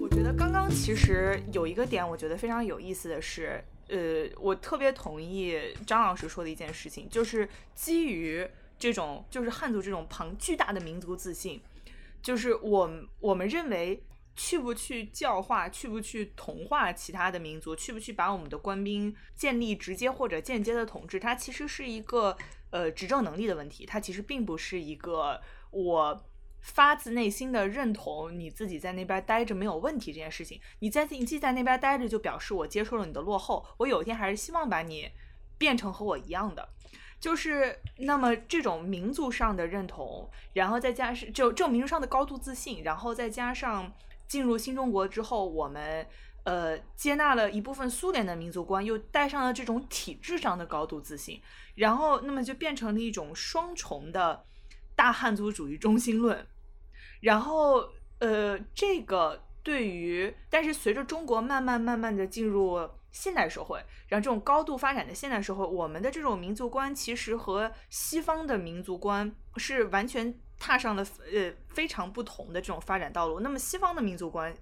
我觉得刚刚其实有一个点，我觉得非常有意思的是，呃，我特别同意张老师说的一件事情，就是基于这种就是汉族这种庞巨大的民族自信，就是我我们认为去不去教化，去不去同化其他的民族，去不去把我们的官兵建立直接或者间接的统治，它其实是一个呃执政能力的问题，它其实并不是一个我。发自内心的认同你自己在那边待着没有问题这件事情，你在你既在那边待着就表示我接受了你的落后，我有一天还是希望把你变成和我一样的，就是那么这种民族上的认同，然后再加上就这种民族上的高度自信，然后再加上进入新中国之后，我们呃接纳了一部分苏联的民族观，又带上了这种体制上的高度自信，然后那么就变成了一种双重的。大汉族主义中心论，然后呃，这个对于，但是随着中国慢慢慢慢的进入现代社会，然后这种高度发展的现代社会，我们的这种民族观其实和西方的民族观是完全踏上了呃非常不同的这种发展道路。那么西方的民族观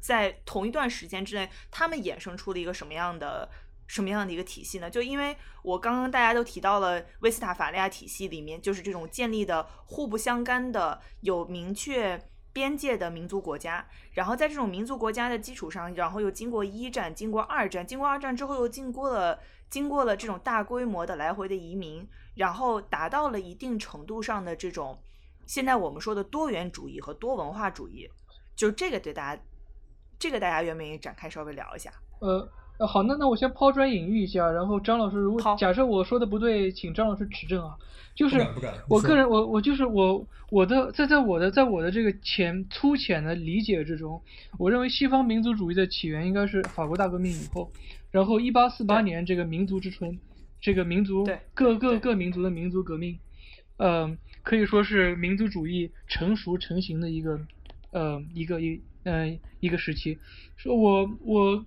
在同一段时间之内，他们衍生出了一个什么样的？什么样的一个体系呢？就因为我刚刚大家都提到了威斯塔法利亚体系里面，就是这种建立的互不相干的、有明确边界的民族国家。然后在这种民族国家的基础上，然后又经过一战、经过二战、经过二战之后又经过了经过了这种大规模的来回的移民，然后达到了一定程度上的这种现在我们说的多元主义和多文化主义。就这个对大家，这个大家愿不愿意展开稍微聊一下？呃。呃，好，那那我先抛砖引玉一下，然后张老师，如果假设我说的不对，请张老师指正啊。就是我个人，我我就是我我的在在我的在我的这个浅粗浅的理解之中，我认为西方民族主义的起源应该是法国大革命以后，然后一八四八年这个民族之春，这个民族各各各民族的民族革命，呃，可以说是民族主义成熟成型的一个呃一个一嗯一个时期。说我我。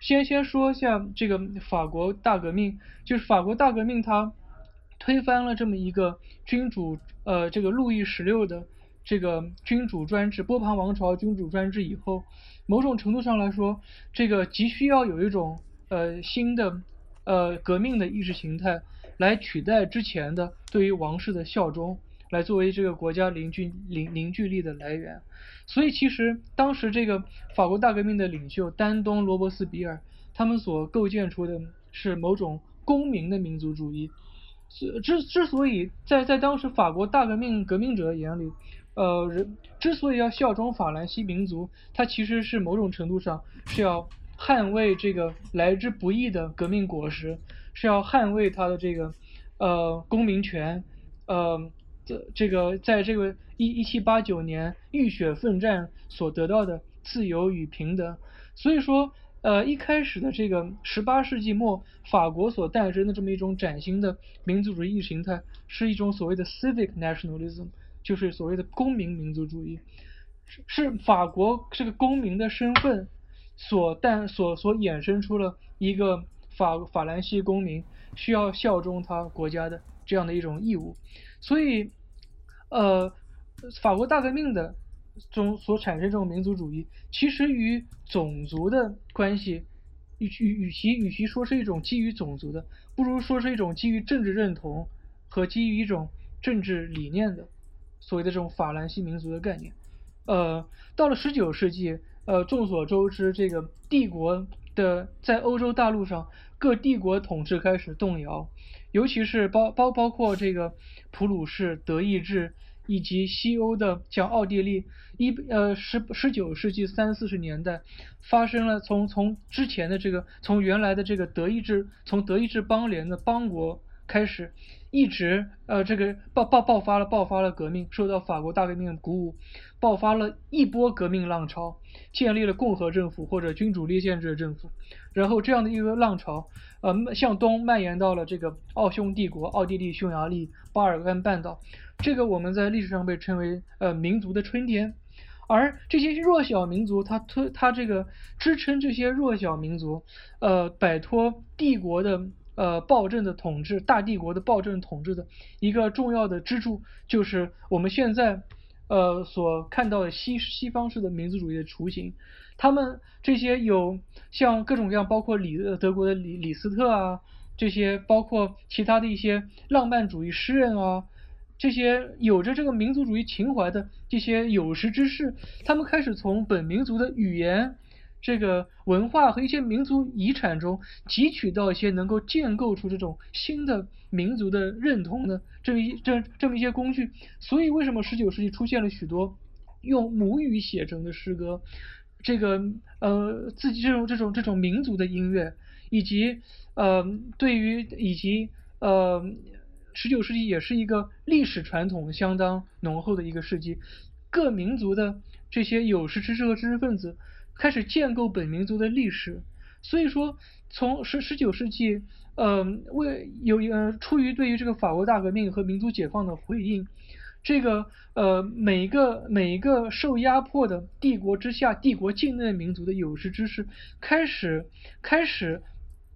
先先说一下这个法国大革命，就是法国大革命，它推翻了这么一个君主，呃，这个路易十六的这个君主专制，波旁王朝君主专制以后，某种程度上来说，这个急需要有一种呃新的呃革命的意识形态来取代之前的对于王室的效忠，来作为这个国家凝聚凝凝聚力的来源。所以其实当时这个法国大革命的领袖丹东、罗伯斯比尔，他们所构建出的是某种公民的民族主义。之之所以在在当时法国大革命革命者眼里，呃，人之所以要效忠法兰西民族，他其实是某种程度上是要捍卫这个来之不易的革命果实，是要捍卫他的这个呃公民权，呃。这这个在这个一一七八九年浴血奋战所得到的自由与平等，所以说，呃，一开始的这个十八世纪末法国所诞生的这么一种崭新的民族主义意识形态，是一种所谓的 civic nationalism，就是所谓的公民民族主义，是是法国这个公民的身份所诞所所衍生出了一个法法兰西公民需要效忠他国家的这样的一种义务。所以，呃，法国大革命的中所产生这种民族主义，其实与种族的关系，与与与其与其说是一种基于种族的，不如说是一种基于政治认同和基于一种政治理念的所谓的这种法兰西民族的概念。呃，到了十九世纪，呃，众所周知，这个帝国的在欧洲大陆上各帝国统治开始动摇。尤其是包包包括这个普鲁士、德意志以及西欧的像奥地利，一呃十十九世纪三四十年代发生了从从之前的这个从原来的这个德意志从德意志邦联的邦国开始，一直呃这个爆爆爆发了爆发了革命，受到法国大革命的鼓舞，爆发了一波革命浪潮，建立了共和政府或者君主立宪制的政府，然后这样的一个浪潮。呃，向东蔓延到了这个奥匈帝国、奥地利、匈牙利、巴尔干半岛，这个我们在历史上被称为呃民族的春天。而这些弱小民族，他推他这个支撑这些弱小民族，呃，摆脱帝国的呃暴政的统治，大帝国的暴政统治的一个重要的支柱，就是我们现在呃所看到的西西方式的民族主义的雏形。他们这些有像各种各样，包括李德国的李李斯特啊，这些包括其他的一些浪漫主义诗人啊。这些有着这个民族主义情怀的这些有识之士，他们开始从本民族的语言、这个文化和一些民族遗产中汲取到一些能够建构出这种新的民族的认同的这么一这这么一些工具。所以，为什么十九世纪出现了许多用母语写成的诗歌？这个呃，自己这种这种这种民族的音乐，以及呃，对于以及呃。十九世纪也是一个历史传统相当浓厚的一个世纪，各民族的这些有识之士和知识分子开始建构本民族的历史。所以说，从十十九世纪，呃，为有呃出于对于这个法国大革命和民族解放的回应，这个呃每一个每一个受压迫的帝国之下、帝国境内民族的有识之士开始开始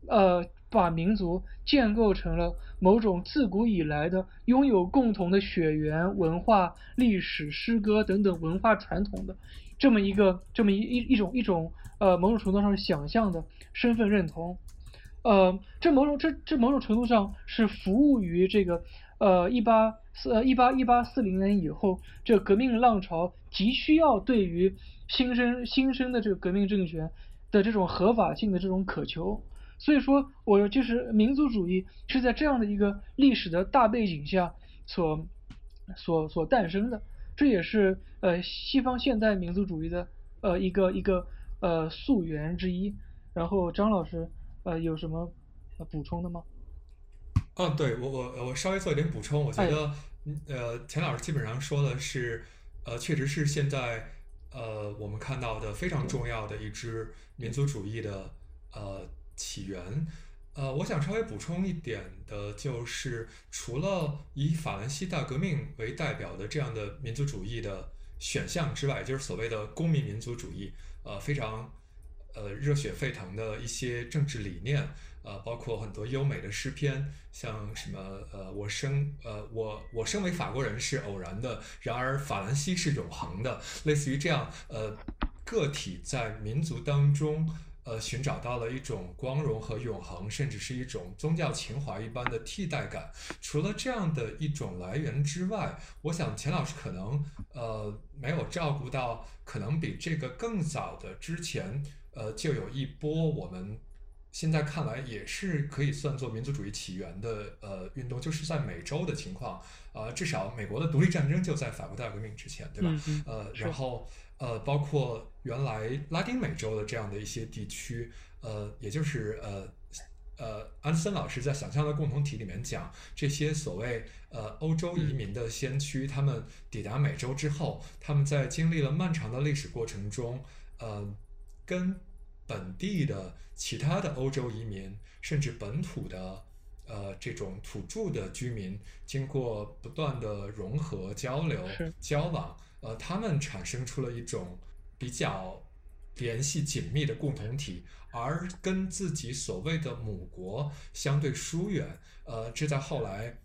呃把民族建构成了。某种自古以来的拥有共同的血缘、文化、历史、诗歌等等文化传统的这么一个这么一一一种一种呃某种程度上想象的身份认同，呃，这某种这这某种程度上是服务于这个呃一八四呃一八一八四零年以后这革命浪潮急需要对于新生新生的这个革命政权的这种合法性的这种渴求。所以说，我就是民族主义是在这样的一个历史的大背景下所所所诞生的，这也是呃西方现代民族主义的呃一个一个呃溯源之一。然后张老师呃有什么补充的吗？嗯，对我我我稍微做一点补充，我觉得呃钱老师基本上说的是呃确实是现在呃我们看到的非常重要的一支民族主义的呃。起源，呃，我想稍微补充一点的，就是除了以法兰西大革命为代表的这样的民族主义的选项之外，就是所谓的公民民族主义，呃，非常呃热血沸腾的一些政治理念，呃，包括很多优美的诗篇，像什么呃，我生呃我我身为法国人是偶然的，然而法兰西是永恒的，类似于这样，呃，个体在民族当中。呃，寻找到了一种光荣和永恒，甚至是一种宗教情怀一般的替代感。除了这样的一种来源之外，我想钱老师可能呃没有照顾到，可能比这个更早的之前，呃就有一波我们现在看来也是可以算作民族主义起源的呃运动，就是在美洲的情况。呃，至少美国的独立战争就在法国大革命之前，对吧？呃，然后。呃，包括原来拉丁美洲的这样的一些地区，呃，也就是呃呃，安森老师在《想象的共同体》里面讲，这些所谓呃欧洲移民的先驱，他们抵达美洲之后，他们在经历了漫长的历史过程中，呃，跟本地的其他的欧洲移民，甚至本土的呃这种土著的居民，经过不断的融合、交流、交往。呃，他们产生出了一种比较联系紧密的共同体，而跟自己所谓的母国相对疏远。呃，这在后来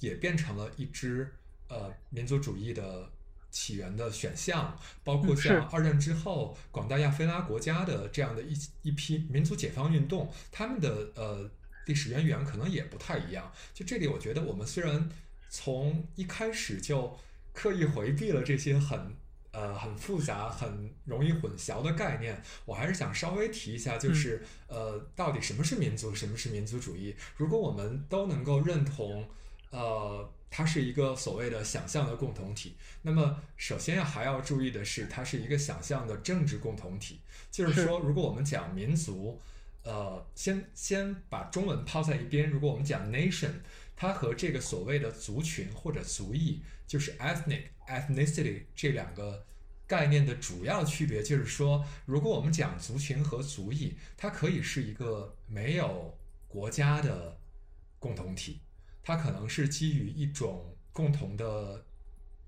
也变成了一支呃民族主义的起源的选项。包括像二战之后广大亚非拉国家的这样的一一批民族解放运动，他们的呃历史渊源可能也不太一样。就这里，我觉得我们虽然从一开始就刻意回避了这些很呃很复杂、很容易混淆的概念，我还是想稍微提一下，就是呃，到底什么是民族，什么是民族主义？如果我们都能够认同，呃，它是一个所谓的想象的共同体，那么首先要还要注意的是，它是一个想象的政治共同体。就是说，如果我们讲民族，呃，先先把中文抛在一边，如果我们讲 nation，它和这个所谓的族群或者族裔。就是 ethnic ethnicity 这两个概念的主要区别，就是说，如果我们讲族群和族裔，它可以是一个没有国家的共同体，它可能是基于一种共同的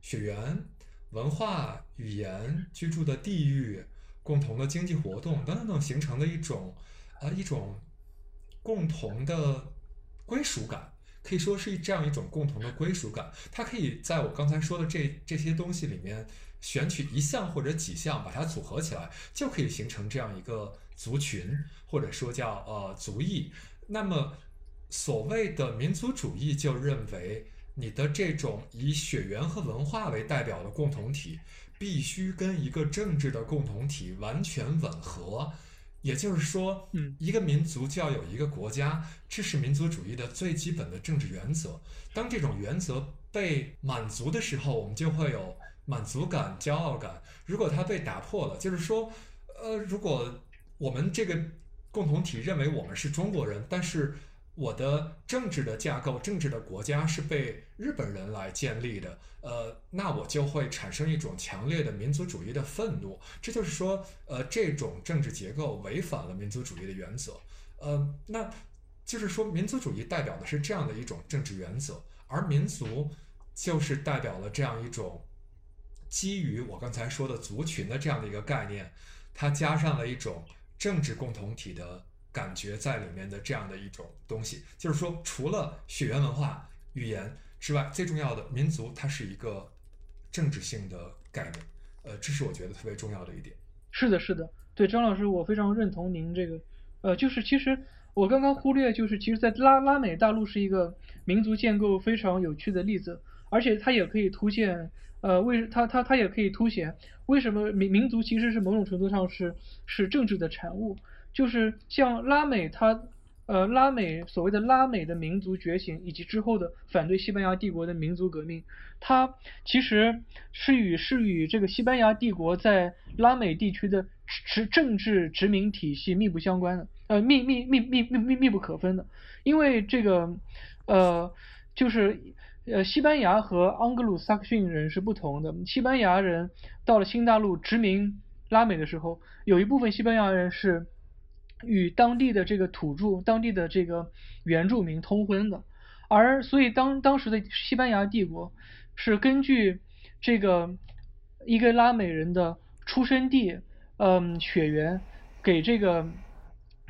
血缘，文化、语言、居住的地域、共同的经济活动等等等形成的一种呃一种共同的归属感，可以说是这样一种共同的归属感。它可以在我刚才说的这这些东西里面选取一项或者几项，把它组合起来，就可以形成这样一个族群，或者说叫呃族裔。那么所谓的民族主义就认为。你的这种以血缘和文化为代表的共同体，必须跟一个政治的共同体完全吻合。也就是说，嗯，一个民族就要有一个国家，这是民族主义的最基本的政治原则。当这种原则被满足的时候，我们就会有满足感、骄傲感。如果它被打破了，就是说，呃，如果我们这个共同体认为我们是中国人，但是。我的政治的架构、政治的国家是被日本人来建立的，呃，那我就会产生一种强烈的民族主义的愤怒。这就是说，呃，这种政治结构违反了民族主义的原则，呃，那就是说，民族主义代表的是这样的一种政治原则，而民族就是代表了这样一种基于我刚才说的族群的这样的一个概念，它加上了一种政治共同体的。感觉在里面的这样的一种东西，就是说，除了血缘文化、语言之外，最重要的民族，它是一个政治性的概念。呃，这是我觉得特别重要的一点。是的，是的，对张老师，我非常认同您这个。呃，就是其实我刚刚忽略，就是其实，在拉拉美大陆是一个民族建构非常有趣的例子，而且它也可以凸显，呃，为它它它也可以凸显为什么民民族其实是某种程度上是是政治的产物。就是像拉美，它，呃，拉美所谓的拉美的民族觉醒，以及之后的反对西班牙帝国的民族革命，它其实是与是与这个西班牙帝国在拉美地区的殖政治殖民体系密不相关的，呃，密密密密密密密不可分的。因为这个，呃，就是呃，西班牙和盎格鲁撒克逊人是不同的。西班牙人到了新大陆殖民拉美的时候，有一部分西班牙人是。与当地的这个土著、当地的这个原住民通婚的，而所以当当时的西班牙帝国是根据这个一个拉美人的出生地，嗯，血缘，给这个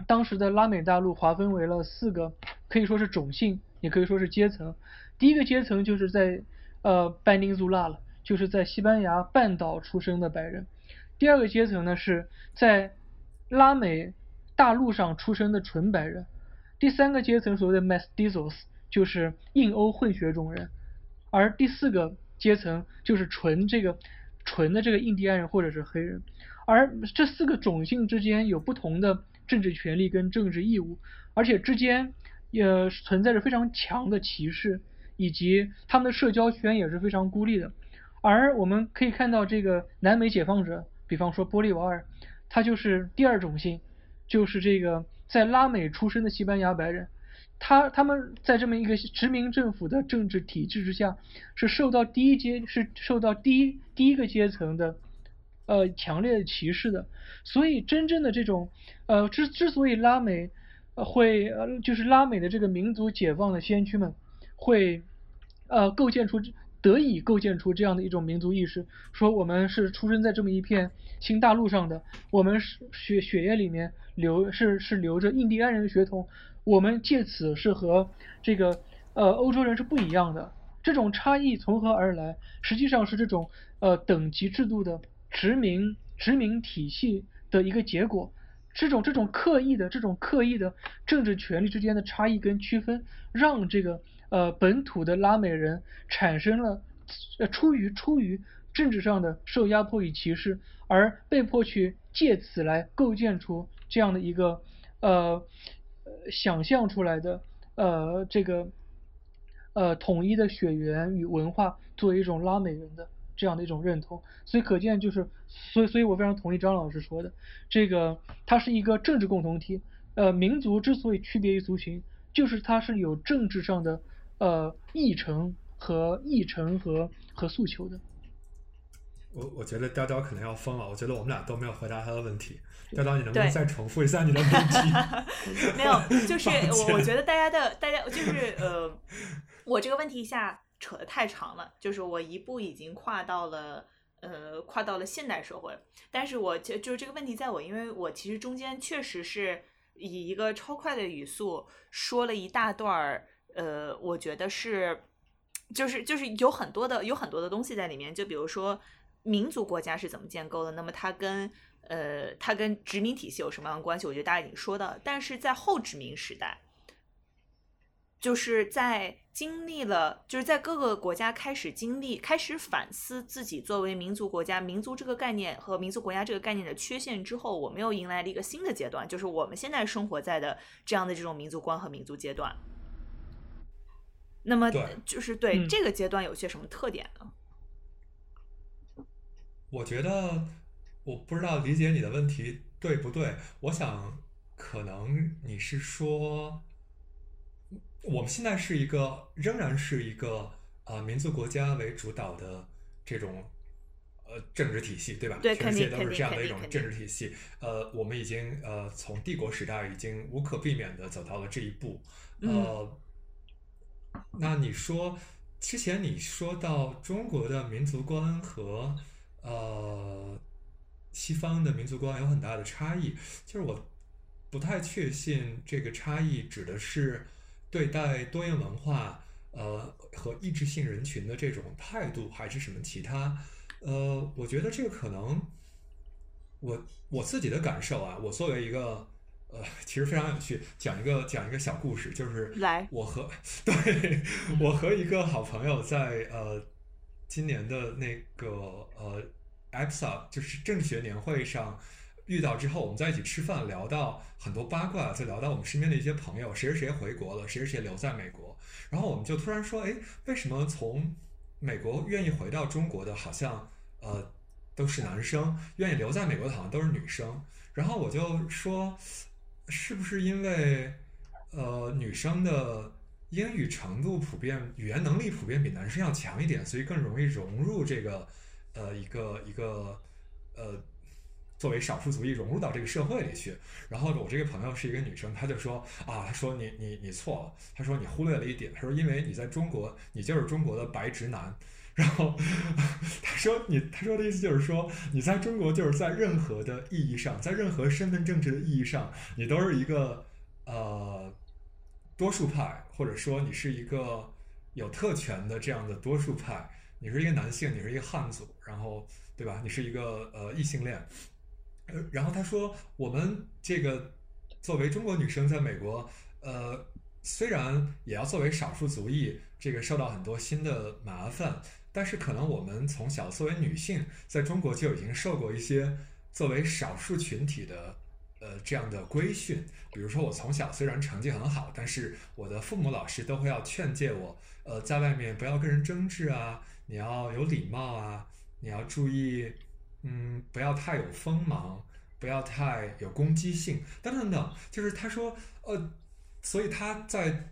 当时的拉美大陆划分为了四个，可以说是种姓，也可以说是阶层。第一个阶层就是在呃班宁祖拉了，就是在西班牙半岛出生的白人。第二个阶层呢是在拉美。大陆上出生的纯白人，第三个阶层所谓的 mestizos 就是印欧混血种人，而第四个阶层就是纯这个纯的这个印第安人或者是黑人，而这四个种姓之间有不同的政治权利跟政治义务，而且之间也存在着非常强的歧视，以及他们的社交圈也是非常孤立的。而我们可以看到这个南美解放者，比方说玻利瓦尔，他就是第二种姓。就是这个在拉美出生的西班牙白人，他他们在这么一个殖民政府的政治体制之下，是受到第一阶是受到第一第一个阶层的呃强烈的歧视的，所以真正的这种呃之之所以拉美会呃就是拉美的这个民族解放的先驱们会呃构建出。得以构建出这样的一种民族意识，说我们是出生在这么一片新大陆上的，我们是血血液里面流是是流着印第安人的血统，我们借此是和这个呃欧洲人是不一样的。这种差异从何而来？实际上是这种呃等级制度的殖民殖民体系的一个结果。这种这种刻意的这种刻意的政治权力之间的差异跟区分，让这个。呃，本土的拉美人产生了，呃，出于出于政治上的受压迫与歧视，而被迫去借此来构建出这样的一个呃想象出来的呃这个呃统一的血缘与文化作为一种拉美人的这样的一种认同，所以可见就是，所以所以我非常同意张老师说的，这个它是一个政治共同体，呃，民族之所以区别于族群，就是它是有政治上的。呃，议程和议程和和诉求的。我我觉得雕雕可能要疯了。我觉得我们俩都没有回答他的问题。雕雕，你能不能再重复一下你的问题？没有，就是 我我觉得大家的大家就是呃，我这个问题一下扯得太长了。就是我一步已经跨到了呃，跨到了现代社会。但是我就就是这个问题在我，因为我其实中间确实是以一个超快的语速说了一大段儿，呃，我觉得是，就是就是有很多的有很多的东西在里面，就比如说民族国家是怎么建构的，那么它跟呃它跟殖民体系有什么样的关系？我觉得大家已经说到，但是在后殖民时代。就是在经历了，就是在各个国家开始经历、开始反思自己作为民族国家、民族这个概念和民族国家这个概念的缺陷之后，我们又迎来了一个新的阶段，就是我们现在生活在的这样的这种民族观和民族阶段。那么，就是对这个阶段有些什么特点呢？我觉得，我不知道理解你的问题对不对。我想，可能你是说。我们现在是一个仍然是一个呃民族国家为主导的这种呃政治体系，对吧？对，全世界都是这样的一种政治体系。呃，我们已经呃从帝国时代已经无可避免的走到了这一步。呃，那你说之前你说到中国的民族观和呃西方的民族观有很大的差异，就是我不太确信这个差异指的是。对待多元文化，呃和意志性人群的这种态度，还是什么其他？呃，我觉得这个可能，我我自己的感受啊，我作为一个呃，其实非常有趣，讲一个讲一个小故事，就是来，我和 对我和一个好朋友在呃今年的那个呃 a p s a 就是政治学年会上。遇到之后，我们在一起吃饭，聊到很多八卦，就聊到我们身边的一些朋友，谁谁谁回国了，谁谁谁留在美国。然后我们就突然说，哎，为什么从美国愿意回到中国的，好像呃都是男生，愿意留在美国的，好像都是女生。然后我就说，是不是因为呃女生的英语程度普遍，语言能力普遍比男生要强一点，所以更容易融入这个呃一个一个呃。作为少数族裔融入到这个社会里去，然后我这个朋友是一个女生，她就说啊，她说你你你错了，她说你忽略了一点，她说因为你在中国，你就是中国的白直男，然后他说你他说的意思就是说你在中国就是在任何的意义上，在任何身份政治的意义上，你都是一个呃多数派，或者说你是一个有特权的这样的多数派，你是一个男性，你是一个汉族，然后对吧？你是一个呃异性恋。呃，然后他说，我们这个作为中国女生在美国，呃，虽然也要作为少数族裔，这个受到很多新的麻烦，但是可能我们从小作为女性在中国就已经受过一些作为少数群体的呃这样的规训。比如说，我从小虽然成绩很好，但是我的父母老师都会要劝诫我，呃，在外面不要跟人争执啊，你要有礼貌啊，你要注意。嗯，不要太有锋芒，不要太有攻击性，等等等。就是他说，呃，所以他在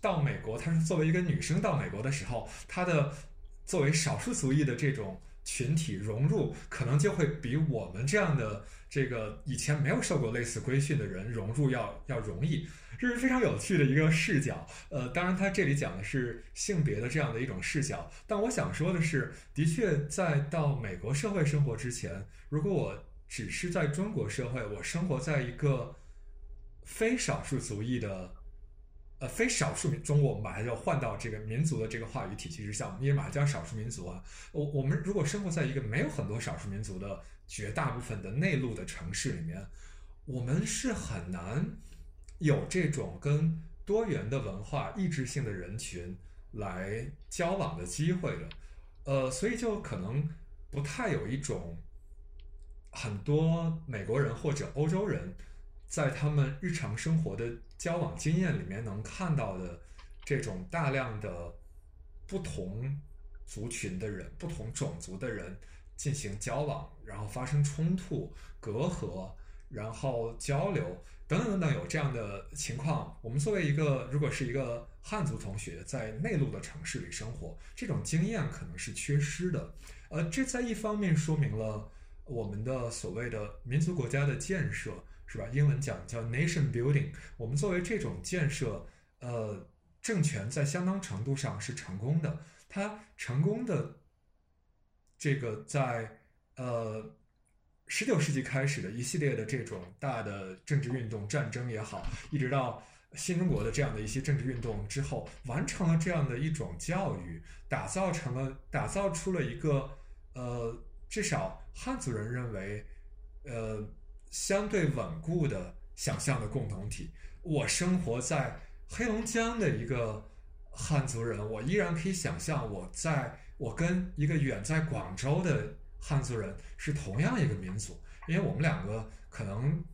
到美国，他是作为一个女生到美国的时候，她的作为少数族裔的这种群体融入，可能就会比我们这样的这个以前没有受过类似规训的人融入要要容易。这是非常有趣的一个视角，呃，当然他这里讲的是性别的这样的一种视角，但我想说的是，的确在到美国社会生活之前，如果我只是在中国社会，我生活在一个非少数族裔的，呃，非少数民中国，我们把它要换到这个民族的这个话语体系之下，我们也把它叫少数民族啊。我我们如果生活在一个没有很多少数民族的绝大部分的内陆的城市里面，我们是很难。有这种跟多元的文化、意志性的人群来交往的机会的，呃，所以就可能不太有一种很多美国人或者欧洲人在他们日常生活的交往经验里面能看到的这种大量的不同族群的人、不同种族的人进行交往，然后发生冲突、隔阂，然后交流。等等等等，有这样的情况。我们作为一个，如果是一个汉族同学，在内陆的城市里生活，这种经验可能是缺失的。呃，这在一方面说明了我们的所谓的民族国家的建设，是吧？英文讲叫 nation building。我们作为这种建设，呃，政权在相当程度上是成功的。它成功的这个在呃十九世纪开始的一系列的这种大的政治运动、战争也好，一直到新中国的这样的一些政治运动之后，完成了这样的一种教育，打造成了打造出了一个呃至少汉族人认为呃相对稳固的想象的共同体。我生活在黑龙江的一个汉族人，我依然可以想象我在我跟一个远在广州的汉族人是同样一个民族，因为我们两个可能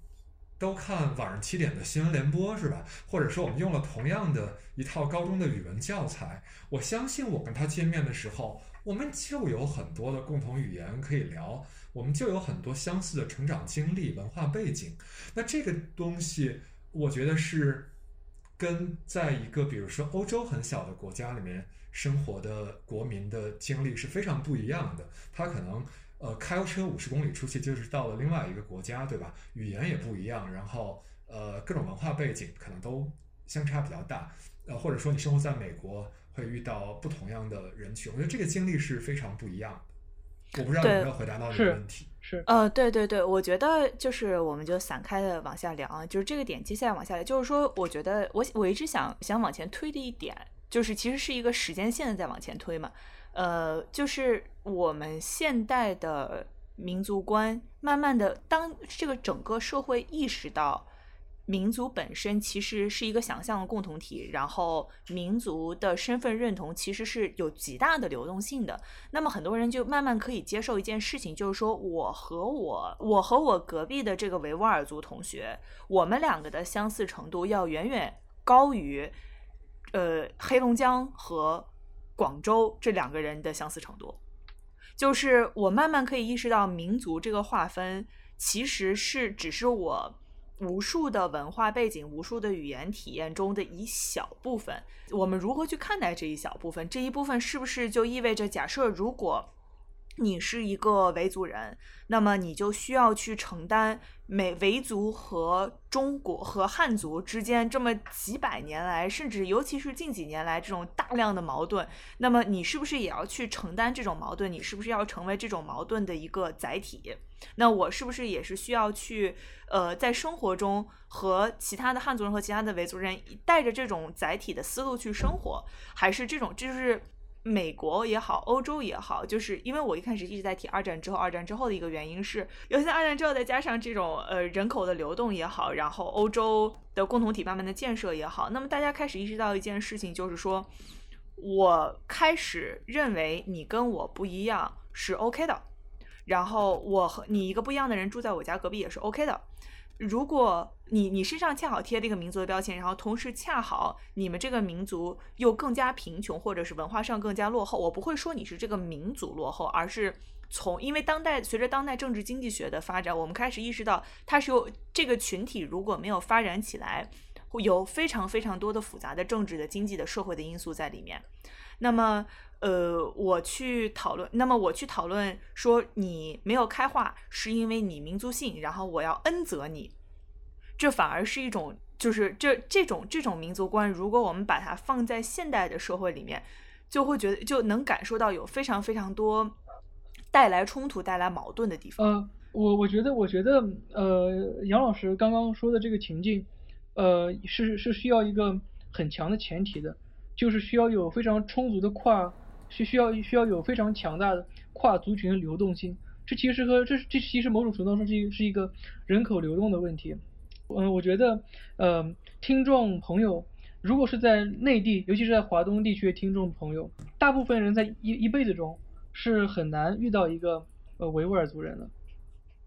都看晚上七点的新闻联播，是吧？或者说我们用了同样的一套高中的语文教材，我相信我跟他见面的时候，我们就有很多的共同语言可以聊，我们就有很多相似的成长经历、文化背景。那这个东西。我觉得是跟在一个比如说欧洲很小的国家里面生活的国民的经历是非常不一样的。他可能呃开车五十公里出去就是到了另外一个国家，对吧？语言也不一样，然后呃各种文化背景可能都相差比较大。呃或者说你生活在美国会遇到不同样的人群，我觉得这个经历是非常不一样的。我不知道有没有回答到你的问题。是呃，对对对，我觉得就是我们就散开的往下聊啊，就是这个点接下来往下聊，就是说，我觉得我我一直想想往前推的一点，就是其实是一个时间线的在往前推嘛，呃，就是我们现代的民族观，慢慢的当这个整个社会意识到。民族本身其实是一个想象的共同体，然后民族的身份认同其实是有极大的流动性的。那么很多人就慢慢可以接受一件事情，就是说我和我我和我隔壁的这个维吾尔族同学，我们两个的相似程度要远远高于，呃，黑龙江和广州这两个人的相似程度。就是我慢慢可以意识到，民族这个划分其实是只是我。无数的文化背景、无数的语言体验中的一小部分，我们如何去看待这一小部分？这一部分是不是就意味着，假设如果你是一个维族人，那么你就需要去承担美维族和中国和汉族之间这么几百年来，甚至尤其是近几年来这种大量的矛盾？那么你是不是也要去承担这种矛盾？你是不是要成为这种矛盾的一个载体？那我是不是也是需要去，呃，在生活中和其他的汉族人和其他的维族人带着这种载体的思路去生活，还是这种就是美国也好，欧洲也好，就是因为我一开始一直在提二战之后，二战之后的一个原因是，尤其在二战之后再加上这种呃人口的流动也好，然后欧洲的共同体慢慢的建设也好，那么大家开始意识到一件事情，就是说我开始认为你跟我不一样是 OK 的。然后我和你一个不一样的人住在我家隔壁也是 OK 的。如果你你身上恰好贴了一个民族的标签，然后同时恰好你们这个民族又更加贫穷，或者是文化上更加落后，我不会说你是这个民族落后，而是从因为当代随着当代政治经济学的发展，我们开始意识到它是有这个群体如果没有发展起来，会有非常非常多的复杂的政治的、经济的、社会的因素在里面。那么。呃，我去讨论，那么我去讨论说你没有开化是因为你民族性，然后我要恩泽你，这反而是一种，就是这这种这种民族观，如果我们把它放在现代的社会里面，就会觉得就能感受到有非常非常多带来冲突、带来矛盾的地方。呃，我我觉得，我觉得，呃，杨老师刚刚说的这个情境，呃，是是需要一个很强的前提的，就是需要有非常充足的跨。是需要需要有非常强大的跨族群的流动性，这其实和这这其实某种程度上是一是一个人口流动的问题。嗯，我觉得，呃，听众朋友，如果是在内地，尤其是在华东地区听众朋友，大部分人在一一辈子中是很难遇到一个呃维吾尔族人的，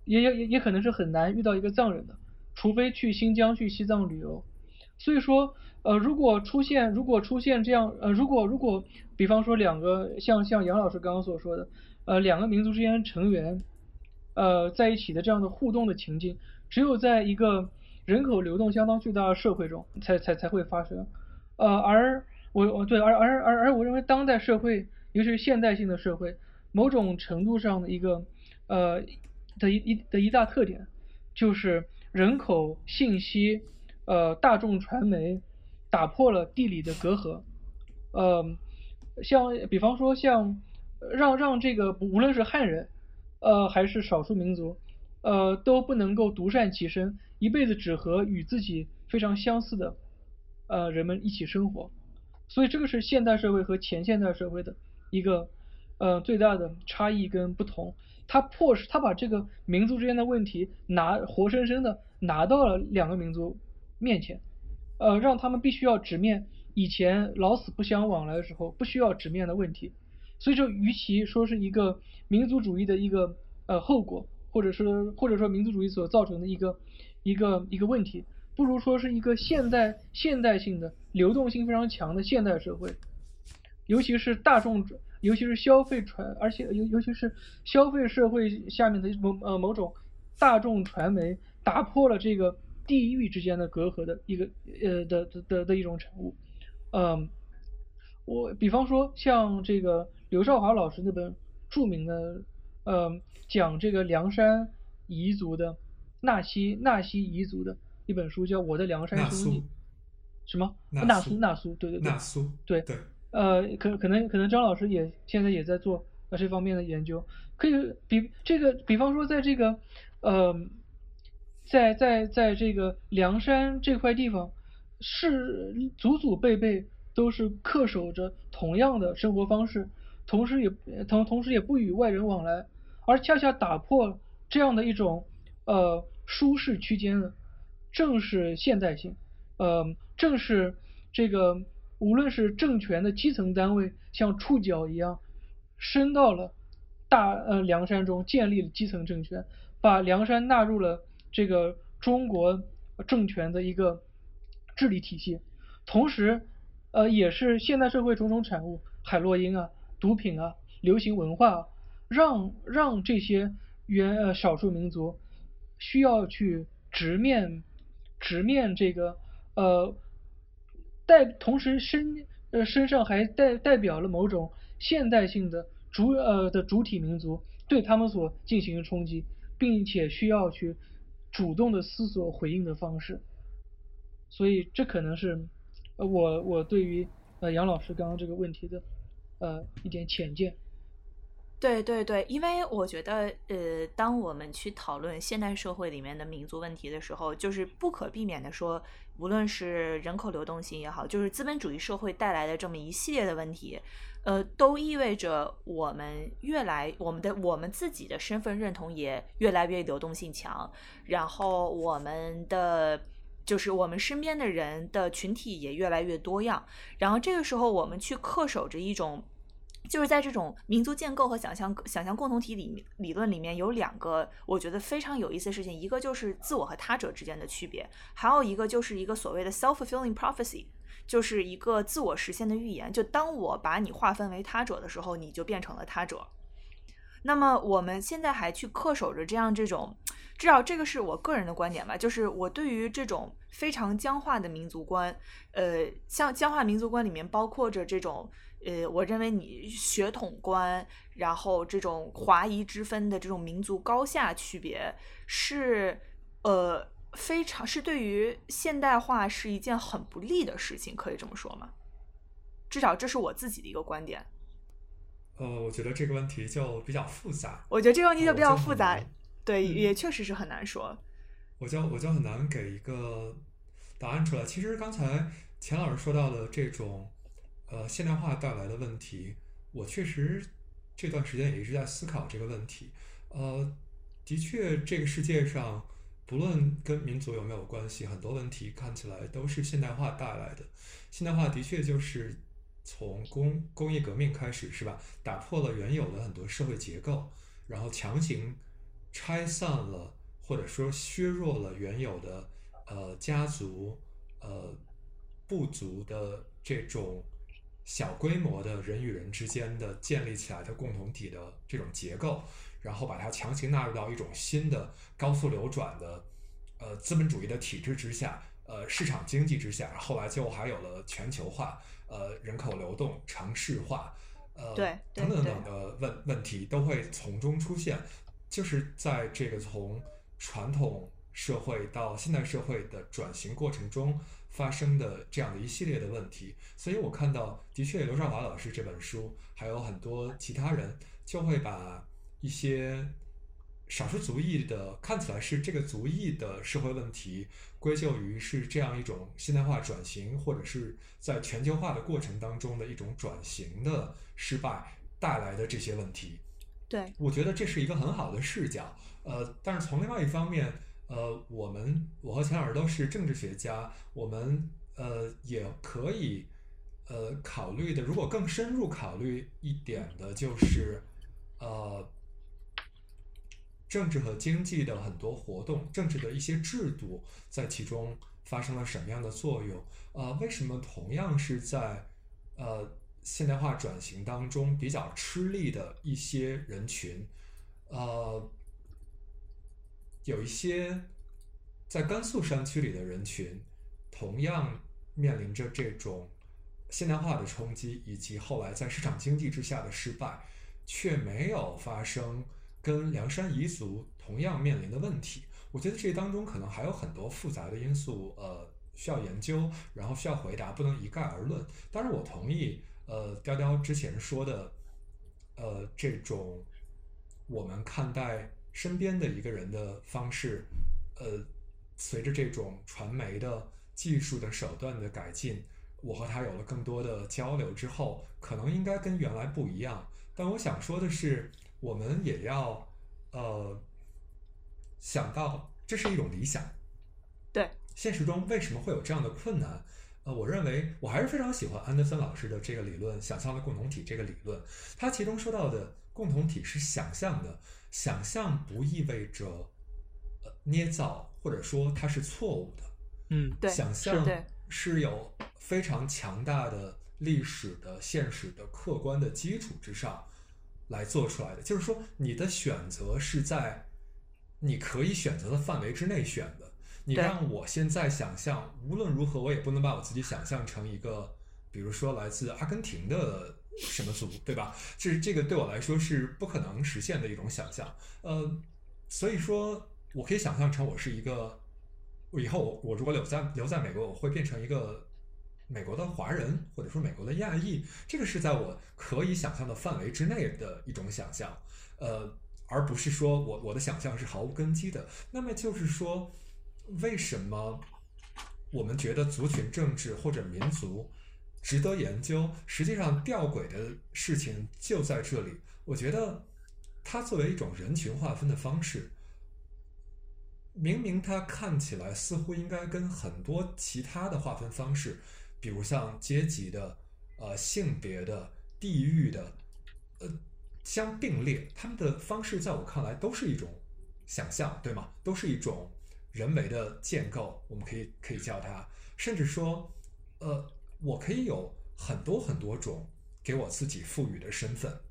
也也也也可能是很难遇到一个藏人的，除非去新疆去西藏旅游。所以说。呃，如果出现，如果出现这样，呃，如果如果，比方说两个像像杨老师刚刚所说的，呃，两个民族之间成员，呃，在一起的这样的互动的情境，只有在一个人口流动相当巨大的社会中，才才才会发生。呃，而我我对，而而而而我认为当代社会，尤其是现代性的社会，某种程度上的一个呃的一一的一大特点，就是人口信息，呃，大众传媒。打破了地理的隔阂，呃，像比方说像让让这个无论是汉人，呃，还是少数民族，呃，都不能够独善其身，一辈子只和与自己非常相似的，呃，人们一起生活。所以这个是现代社会和前现代社会的一个，呃，最大的差异跟不同。他迫使他把这个民族之间的问题拿活生生的拿到了两个民族面前，呃，让他们必须要直面以前老死不相往来的时候不需要直面的问题。所以说，与其说是一个民族主义的一个呃后果，或者是或者说民族主义所造成的一个一个一个问题，不如说是一个现代现代性的流动性非常强的现代社会，尤其是大众，尤其是消费传，而且尤尤其是消费社会下面的某呃某种大众传媒打破了这个地域之间的隔阂的一个呃的的的的一种产物，嗯，我比方说像这个。刘少华老师那本著名的，呃，讲这个凉山彝族的纳西纳西彝族的一本书，叫《我的凉山兄弟》。什么？纳苏纳苏，对对对。纳苏。对对。呃，可可能可能张老师也现在也在做呃这方面的研究，可以比这个，比方说在这个，呃，在在在这个凉山这块地方，是祖祖辈辈都是恪守着同样的生活方式。同时也同同时也不与外人往来，而恰恰打破这样的一种呃舒适区间的，正是现代性，呃，正是这个无论是政权的基层单位像触角一样伸到了大呃梁山中，建立了基层政权，把梁山纳入了这个中国政权的一个治理体系，同时呃也是现代社会种种产物，海洛因啊。毒品啊，流行文化啊，让让这些原呃少数民族需要去直面直面这个呃代同时身呃身上还代代表了某种现代性的主呃的主体民族对他们所进行的冲击，并且需要去主动的思索回应的方式，所以这可能是呃我我对于呃杨老师刚刚这个问题的。呃，一点浅见。对对对，因为我觉得，呃，当我们去讨论现代社会里面的民族问题的时候，就是不可避免的说，无论是人口流动性也好，就是资本主义社会带来的这么一系列的问题，呃，都意味着我们越来我们的我们自己的身份认同也越来越流动性强，然后我们的。就是我们身边的人的群体也越来越多样，然后这个时候我们去恪守着一种，就是在这种民族建构和想象想象共同体理理论里面有两个我觉得非常有意思的事情，一个就是自我和他者之间的区别，还有一个就是一个所谓的 self-fulfilling prophecy，就是一个自我实现的预言。就当我把你划分为他者的时候，你就变成了他者。那么我们现在还去恪守着这样这种。至少这个是我个人的观点吧，就是我对于这种非常僵化的民族观，呃，像僵化民族观里面包括着这种，呃，我认为你血统观，然后这种华夷之分的这种民族高下区别，是呃非常是对于现代化是一件很不利的事情，可以这么说吗？至少这是我自己的一个观点。呃，我觉得这个问题就比较复杂。我觉得这个问题就比较复杂。对，也确实是很难说。我就我就很难给一个答案出来。其实刚才钱老师说到的这种呃现代化带来的问题，我确实这段时间也一直在思考这个问题。呃，的确，这个世界上不论跟民族有没有关系，很多问题看起来都是现代化带来的。现代化的确就是从工工业革命开始，是吧？打破了原有的很多社会结构，然后强行。拆散了，或者说削弱了原有的呃家族、呃部族的这种小规模的人与人之间的建立起来的共同体的这种结构，然后把它强行纳入到一种新的高速流转的呃资本主义的体制之下，呃市场经济之下，后来就还有了全球化、呃人口流动、城市化，呃等等等的问问题都会从中出现。就是在这个从传统社会到现代社会的转型过程中发生的这样的一系列的问题。所以我看到，的确，刘少华老师这本书，还有很多其他人，就会把一些少数族裔的看起来是这个族裔的社会问题，归咎于是这样一种现代化转型，或者是在全球化的过程当中的一种转型的失败带来的这些问题。对，我觉得这是一个很好的视角。呃，但是从另外一方面，呃，我们我和钱老师都是政治学家，我们呃也可以呃考虑的，如果更深入考虑一点的，就是呃政治和经济的很多活动，政治的一些制度在其中发生了什么样的作用？呃，为什么同样是在呃。现代化转型当中比较吃力的一些人群，呃，有一些在甘肃山区里的人群，同样面临着这种现代化的冲击，以及后来在市场经济之下的失败，却没有发生跟凉山彝族同样面临的问题。我觉得这当中可能还有很多复杂的因素，呃，需要研究，然后需要回答，不能一概而论。当然，我同意。呃，雕雕之前说的，呃，这种我们看待身边的一个人的方式，呃，随着这种传媒的技术的手段的改进，我和他有了更多的交流之后，可能应该跟原来不一样。但我想说的是，我们也要呃想到这是一种理想，对，现实中为什么会有这样的困难？呃，我认为我还是非常喜欢安德森老师的这个理论——想象的共同体这个理论。他其中说到的共同体是想象的，想象不意味着呃捏造，或者说它是错误的。嗯，对，想象是有非常强大的历史的、现实的、客观的基础之上来做出来的。就是说，你的选择是在你可以选择的范围之内选的。你让我现在想象，无论如何，我也不能把我自己想象成一个，比如说来自阿根廷的什么族，对吧？这这个对我来说是不可能实现的一种想象。呃，所以说我可以想象成我是一个，我以后我如果留在留在美国，我会变成一个美国的华人，或者说美国的亚裔。这个是在我可以想象的范围之内的一种想象，呃，而不是说我我的想象是毫无根基的。那么就是说。为什么我们觉得族群政治或者民族值得研究？实际上，吊诡的事情就在这里。我觉得，它作为一种人群划分的方式，明明它看起来似乎应该跟很多其他的划分方式，比如像阶级的、呃性别的、地域的，呃相并列。他们的方式在我看来都是一种想象，对吗？都是一种。人为的建构，我们可以可以叫它，甚至说，呃，我可以有很多很多种给我自己赋予的身份，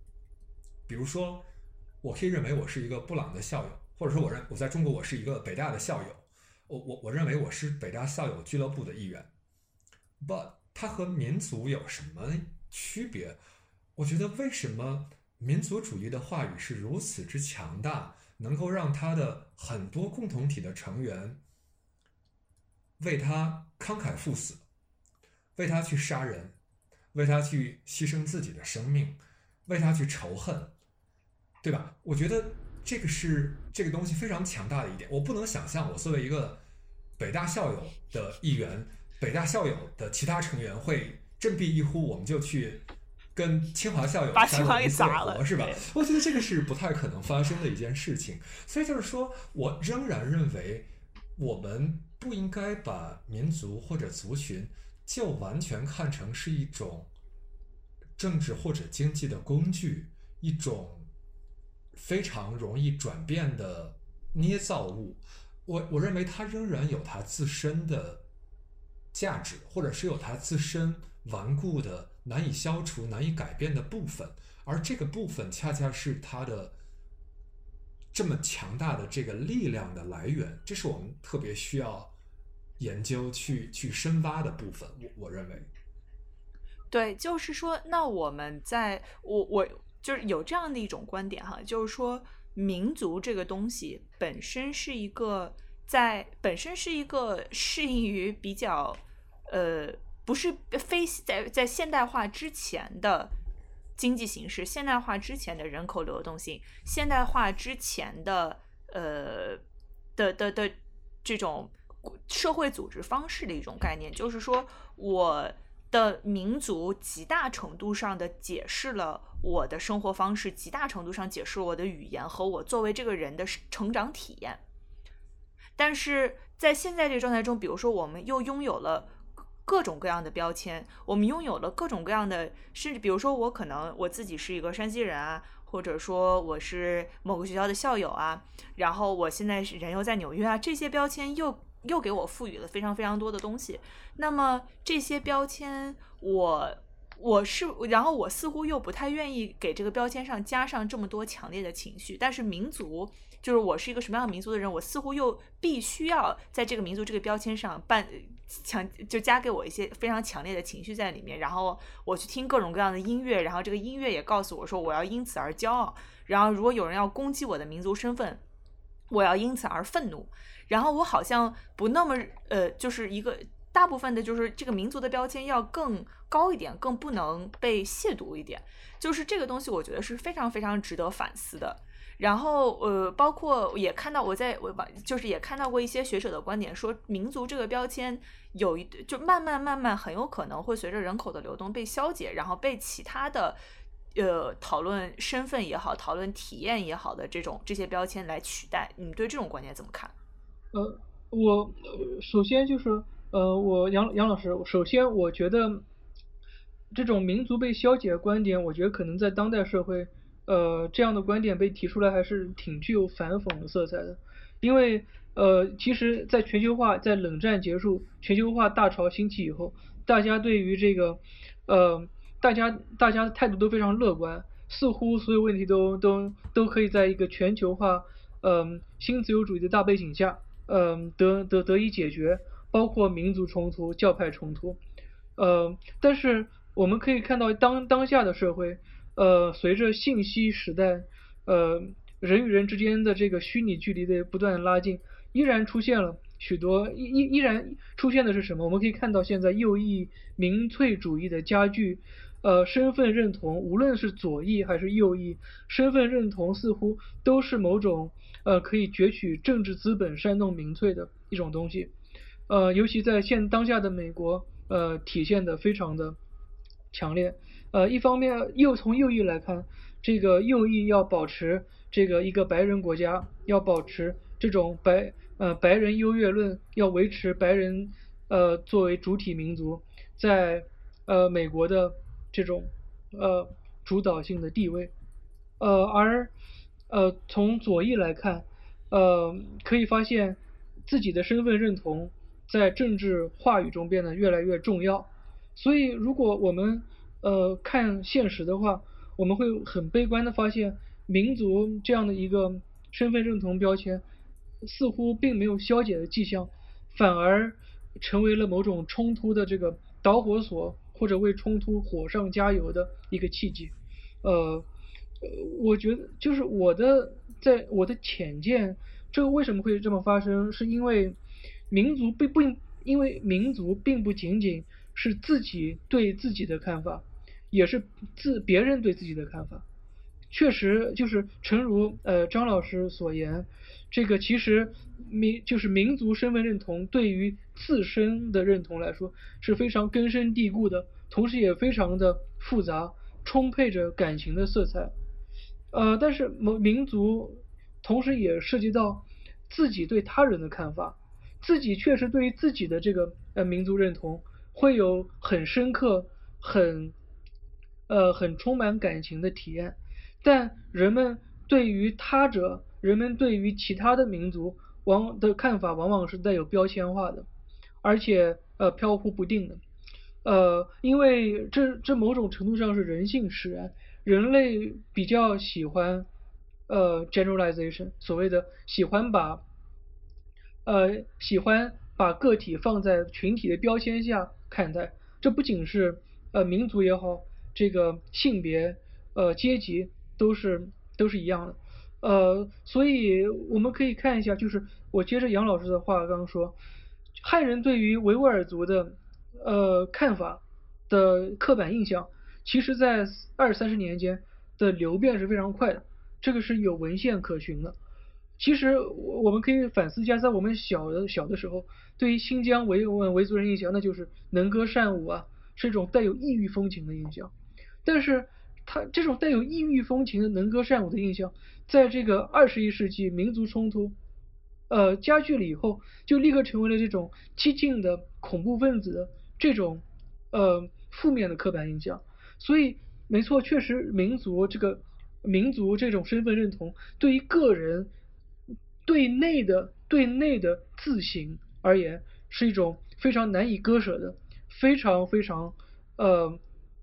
比如说，我可以认为我是一个布朗的校友，或者说我认我在中国我是一个北大的校友，我我我认为我是北大校友俱乐部的一员，but 它和民族有什么区别？我觉得为什么民族主义的话语是如此之强大？能够让他的很多共同体的成员为他慷慨赴死，为他去杀人，为他去牺牲自己的生命，为他去仇恨，对吧？我觉得这个是这个东西非常强大的一点。我不能想象，我作为一个北大校友的一员，北大校友的其他成员会振臂一呼，我们就去。跟清华校友把清华给砸了，是吧？我觉得这个是不太可能发生的一件事情。所以就是说，我仍然认为，我们不应该把民族或者族群就完全看成是一种政治或者经济的工具，一种非常容易转变的捏造物。我我认为它仍然有它自身的价值，或者是有它自身顽固的。难以消除、难以改变的部分，而这个部分恰恰是它的这么强大的这个力量的来源，这是我们特别需要研究、去去深挖的部分。我我认为，对，就是说，那我们在我我就是有这样的一种观点哈，就是说，民族这个东西本身是一个在本身是一个适应于比较呃不是非在在现代化之前的经济形式，现代化之前的人口流动性，现代化之前的呃的的的这种社会组织方式的一种概念，就是说我。的民族极大程度上的解释了我的生活方式，极大程度上解释了我的语言和我作为这个人的成长体验。但是在现在这个状态中，比如说我们又拥有了各种各样的标签，我们拥有了各种各样的，甚至比如说我可能我自己是一个山西人啊，或者说我是某个学校的校友啊，然后我现在是人又在纽约啊，这些标签又。又给我赋予了非常非常多的东西，那么这些标签，我我是，然后我似乎又不太愿意给这个标签上加上这么多强烈的情绪，但是民族就是我是一个什么样的民族的人，我似乎又必须要在这个民族这个标签上办强，就加给我一些非常强烈的情绪在里面，然后我去听各种各样的音乐，然后这个音乐也告诉我说我要因此而骄傲，然后如果有人要攻击我的民族身份，我要因此而愤怒。然后我好像不那么呃，就是一个大部分的，就是这个民族的标签要更高一点，更不能被亵渎一点。就是这个东西，我觉得是非常非常值得反思的。然后呃，包括也看到我在我就是也看到过一些学者的观点，说民族这个标签有一就慢慢慢慢很有可能会随着人口的流动被消解，然后被其他的呃讨论身份也好，讨论体验也好的这种这些标签来取代。你对这种观点怎么看？呃，我首先就是呃，我杨杨老师，首先我觉得这种民族被消解的观点，我觉得可能在当代社会，呃，这样的观点被提出来还是挺具有反讽的色彩的，因为呃，其实，在全球化在冷战结束、全球化大潮兴起以后，大家对于这个呃，大家大家的态度都非常乐观，似乎所有问题都都都可以在一个全球化嗯新自由主义的大背景下。嗯，得得得以解决，包括民族冲突、教派冲突，呃，但是我们可以看到当当下的社会，呃，随着信息时代，呃，人与人之间的这个虚拟距离的不断拉近，依然出现了许多依依依然出现的是什么？我们可以看到现在右翼民粹主义的加剧，呃，身份认同，无论是左翼还是右翼，身份认同似乎都是某种。呃，可以攫取政治资本、煽动民粹的一种东西，呃，尤其在现当下的美国，呃，体现的非常的强烈。呃，一方面又从右翼来看，这个右翼要保持这个一个白人国家，要保持这种白呃白人优越论，要维持白人呃作为主体民族在呃美国的这种呃主导性的地位，呃而。呃，从左翼来看，呃，可以发现自己的身份认同在政治话语中变得越来越重要。所以，如果我们呃看现实的话，我们会很悲观的发现，民族这样的一个身份认同标签似乎并没有消解的迹象，反而成为了某种冲突的这个导火索，或者为冲突火上加油的一个契机。呃。我觉得就是我的，在我的浅见，这个为什么会这么发生？是因为民族并不，因为民族并不仅仅是自己对自己的看法，也是自别人对自己的看法。确实，就是诚如呃张老师所言，这个其实民就是民族身份认同对于自身的认同来说是非常根深蒂固的，同时也非常的复杂，充沛着感情的色彩。呃，但是某民族同时也涉及到自己对他人的看法，自己确实对于自己的这个呃民族认同会有很深刻、很呃很充满感情的体验，但人们对于他者，人们对于其他的民族往的看法往往是带有标签化的，而且呃飘忽不定的，呃，因为这这某种程度上是人性使然。人类比较喜欢呃 generalization，所谓的喜欢把呃喜欢把个体放在群体的标签下看待，这不仅是呃民族也好，这个性别呃阶级都是都是一样的，呃，所以我们可以看一下，就是我接着杨老师的话刚刚说，汉人对于维吾尔族的呃看法的刻板印象，其实在二三十年间的流变是非常快的，这个是有文献可循的。其实我们可以反思一下，在我们小的小的时候，对于新疆维维族人印象，那就是能歌善舞啊，是一种带有异域风情的印象。但是，他这种带有异域风情的能歌善舞的印象，在这个二十一世纪民族冲突，呃加剧了以后，就立刻成为了这种激进的恐怖分子的这种呃负面的刻板印象。所以，没错，确实民族这个民族这种身份认同，对于个人。对内的对内的自省而言，是一种非常难以割舍的、非常非常呃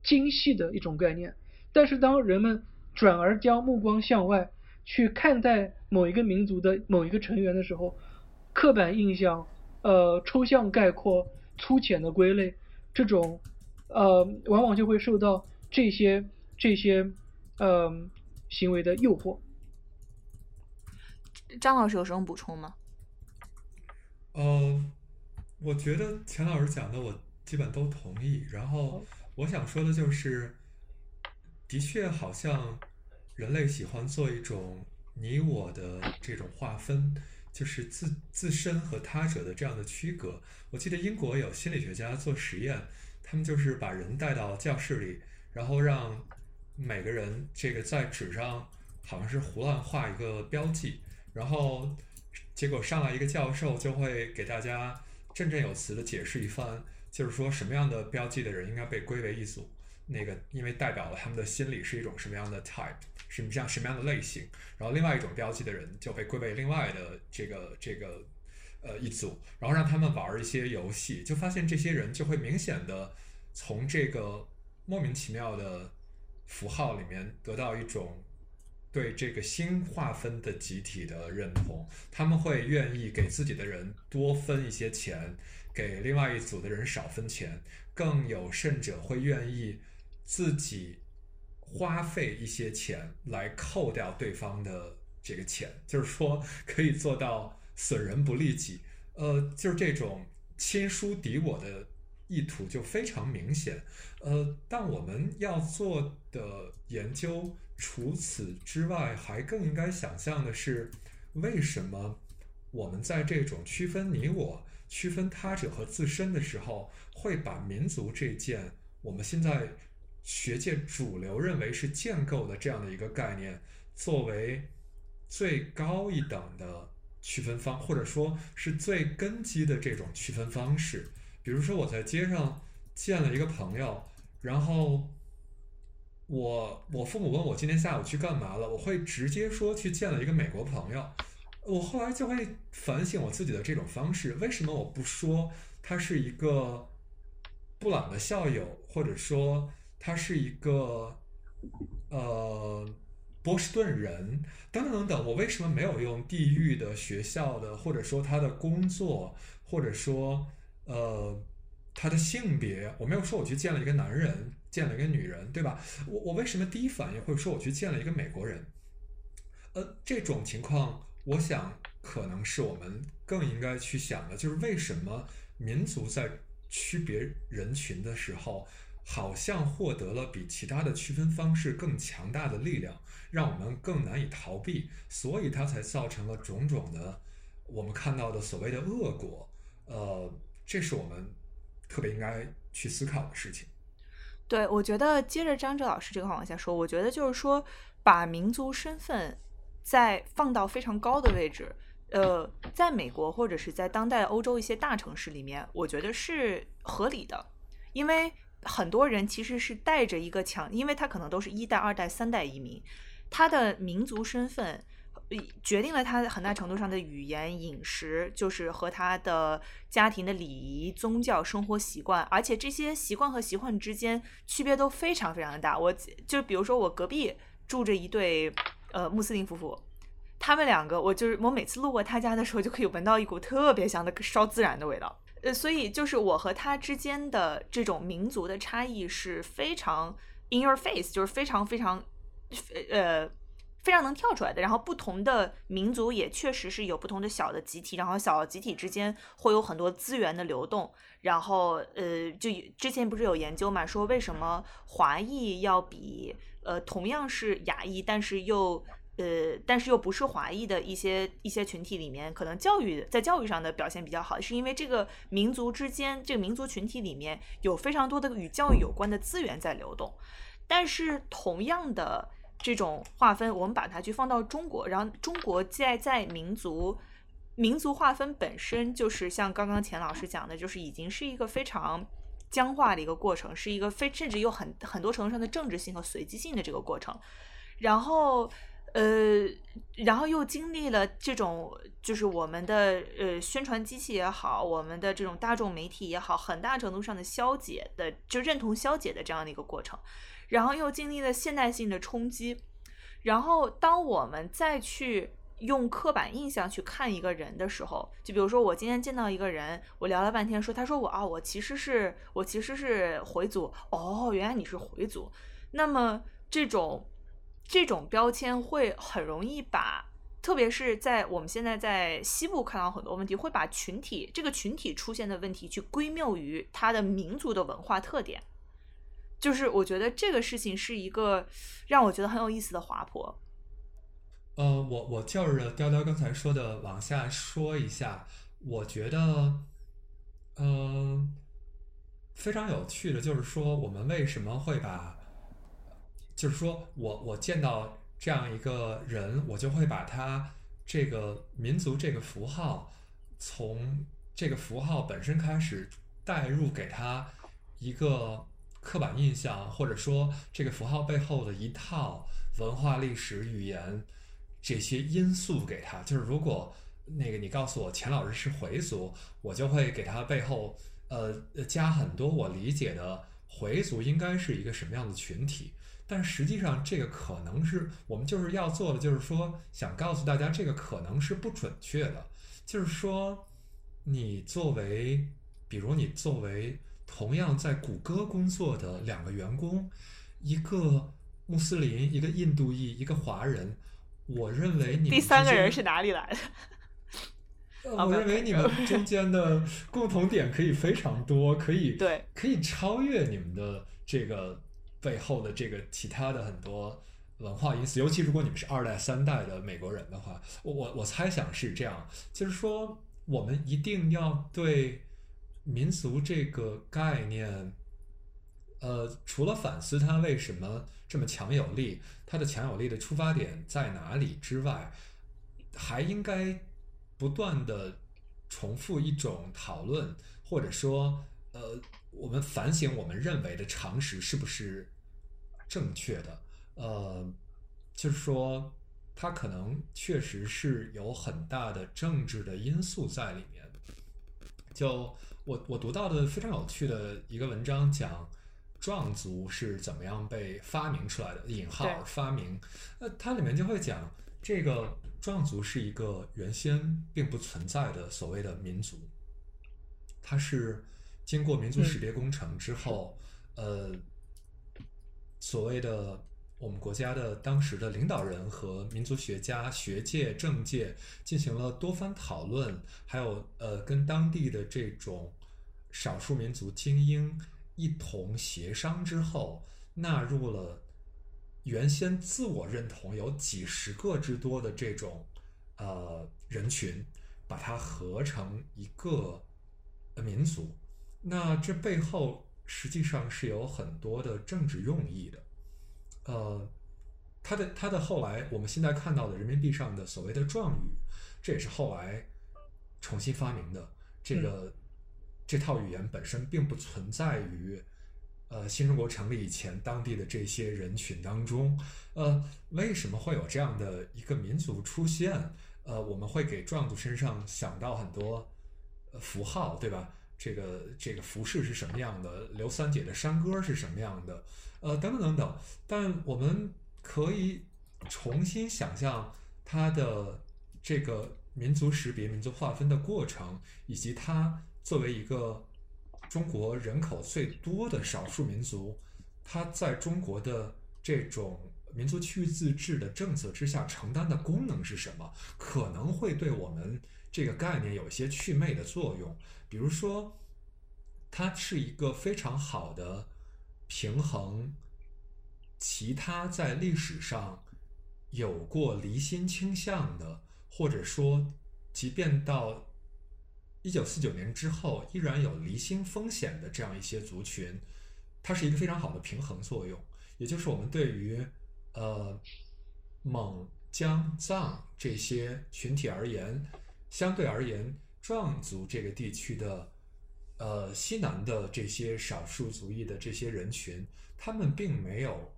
精细的一种概念。但是，当人们转而将目光向外去看待某一个民族的某一个成员的时候，刻板印象、呃抽象概括、粗浅的归类，这种呃往往就会受到这些这些呃行为的诱惑。张老师有什么补充吗？呃，我觉得钱老师讲的我基本都同意。然后我想说的就是，的确好像人类喜欢做一种你我的这种划分，就是自自身和他者的这样的区隔。我记得英国有心理学家做实验，他们就是把人带到教室里，然后让每个人这个在纸上好像是胡乱画一个标记。然后，结果上来一个教授就会给大家振振有词的解释一番，就是说什么样的标记的人应该被归为一组，那个因为代表了他们的心理是一种什么样的 type，什么样什么样的类型，然后另外一种标记的人就被归为另外的这个这个呃一组，然后让他们玩一些游戏，就发现这些人就会明显的从这个莫名其妙的符号里面得到一种。对这个新划分的集体的认同，他们会愿意给自己的人多分一些钱，给另外一组的人少分钱，更有甚者会愿意自己花费一些钱来扣掉对方的这个钱，就是说可以做到损人不利己。呃，就是这种亲疏敌我的意图就非常明显。呃，但我们要做的研究。除此之外，还更应该想象的是，为什么我们在这种区分你我、区分他者和自身的时候，会把民族这件我们现在学界主流认为是建构的这样的一个概念，作为最高一等的区分方，或者说是最根基的这种区分方式？比如说，我在街上见了一个朋友，然后。我我父母问我今天下午去干嘛了，我会直接说去见了一个美国朋友。我后来就会反省我自己的这种方式，为什么我不说他是一个布朗的校友，或者说他是一个呃波士顿人等等等等？我为什么没有用地域的、学校的，或者说他的工作，或者说呃他的性别？我没有说我去见了一个男人。见了一个女人，对吧？我我为什么第一反应会说我去见了一个美国人？呃，这种情况，我想可能是我们更应该去想的，就是为什么民族在区别人群的时候，好像获得了比其他的区分方式更强大的力量，让我们更难以逃避，所以它才造成了种种的我们看到的所谓的恶果。呃，这是我们特别应该去思考的事情。对，我觉得接着张哲老师这个话往下说，我觉得就是说，把民族身份再放到非常高的位置，呃，在美国或者是在当代欧洲一些大城市里面，我觉得是合理的，因为很多人其实是带着一个强，因为他可能都是一代、二代、三代移民，他的民族身份。决定了他很大程度上的语言、饮食，就是和他的家庭的礼仪、宗教、生活习惯，而且这些习惯和习惯之间区别都非常非常的大。我就比如说，我隔壁住着一对呃穆斯林夫妇，他们两个，我就是我每次路过他家的时候，就可以闻到一股特别香的烧孜然的味道。呃，所以就是我和他之间的这种民族的差异是非常 in your face，就是非常非常呃。非常能跳出来的。然后不同的民族也确实是有不同的小的集体，然后小集体之间会有很多资源的流动。然后呃，就之前不是有研究嘛，说为什么华裔要比呃同样是亚裔，但是又呃，但是又不是华裔的一些一些群体里面，可能教育在教育上的表现比较好，是因为这个民族之间，这个民族群体里面有非常多的与教育有关的资源在流动。但是同样的这种划分，我们把它去放到中国，然后中国在在民族民族划分本身就是像刚刚钱老师讲的，就是已经是一个非常僵化的一个过程，是一个非甚至有很很多程度上的政治性和随机性的这个过程，然后。呃，然后又经历了这种，就是我们的呃宣传机器也好，我们的这种大众媒体也好，很大程度上的消解的，就认同消解的这样的一个过程，然后又经历了现代性的冲击，然后当我们再去用刻板印象去看一个人的时候，就比如说我今天见到一个人，我聊了半天，说他说我啊，我其实是我其实是回族，哦，原来你是回族，那么这种。这种标签会很容易把，特别是在我们现在在西部看到很多问题，会把群体这个群体出现的问题去归谬于它的民族的文化特点，就是我觉得这个事情是一个让我觉得很有意思的滑坡。呃，我我就着雕雕刚才说的往下说一下，我觉得，嗯，非常有趣的，就是说我们为什么会把。就是说我我见到这样一个人，我就会把他这个民族这个符号，从这个符号本身开始带入给他一个刻板印象，或者说这个符号背后的一套文化、历史、语言这些因素给他。就是如果那个你告诉我钱老师是回族，我就会给他背后呃加很多我理解的回族应该是一个什么样的群体。但实际上，这个可能是我们就是要做的，就是说，想告诉大家，这个可能是不准确的。就是说，你作为，比如你作为同样在谷歌工作的两个员工，一个穆斯林，一个印度裔，一个华人，我认为你第三个人是哪里来的？我认为你们中间的共同点可以非常多，可以对，可以超越你们的这个。背后的这个其他的很多文化因素，尤其如果你们是二代、三代的美国人的话，我我我猜想是这样，就是说我们一定要对民族这个概念，呃，除了反思它为什么这么强有力，它的强有力的出发点在哪里之外，还应该不断的重复一种讨论，或者说，呃。我们反省我们认为的常识是不是正确的？呃，就是说，它可能确实是有很大的政治的因素在里面。就我我读到的非常有趣的一个文章，讲壮族是怎么样被发明出来的（引号发明）。呃，它里面就会讲，这个壮族是一个原先并不存在的所谓的民族，它是。经过民族识别工程之后，呃，所谓的我们国家的当时的领导人和民族学家、学界、政界进行了多番讨论，还有呃，跟当地的这种少数民族精英一同协商之后，纳入了原先自我认同有几十个之多的这种呃人群，把它合成一个民族。那这背后实际上是有很多的政治用意的，呃，它的它的后来我们现在看到的人民币上的所谓的状语，这也是后来重新发明的。这个这套语言本身并不存在于呃新中国成立以前当地的这些人群当中。呃，为什么会有这样的一个民族出现？呃，我们会给壮族身上想到很多符号，对吧？这个这个服饰是什么样的？刘三姐的山歌是什么样的？呃，等等等等。但我们可以重新想象它的这个民族识别、民族划分的过程，以及它作为一个中国人口最多的少数民族，它在中国的这种民族区域自治的政策之下承担的功能是什么，可能会对我们这个概念有些祛魅的作用。比如说，它是一个非常好的平衡其他在历史上有过离心倾向的，或者说，即便到。一九四九年之后，依然有离心风险的这样一些族群，它是一个非常好的平衡作用。也就是我们对于呃蒙、江、藏这些群体而言，相对而言，壮族这个地区的呃西南的这些少数族裔的这些人群，他们并没有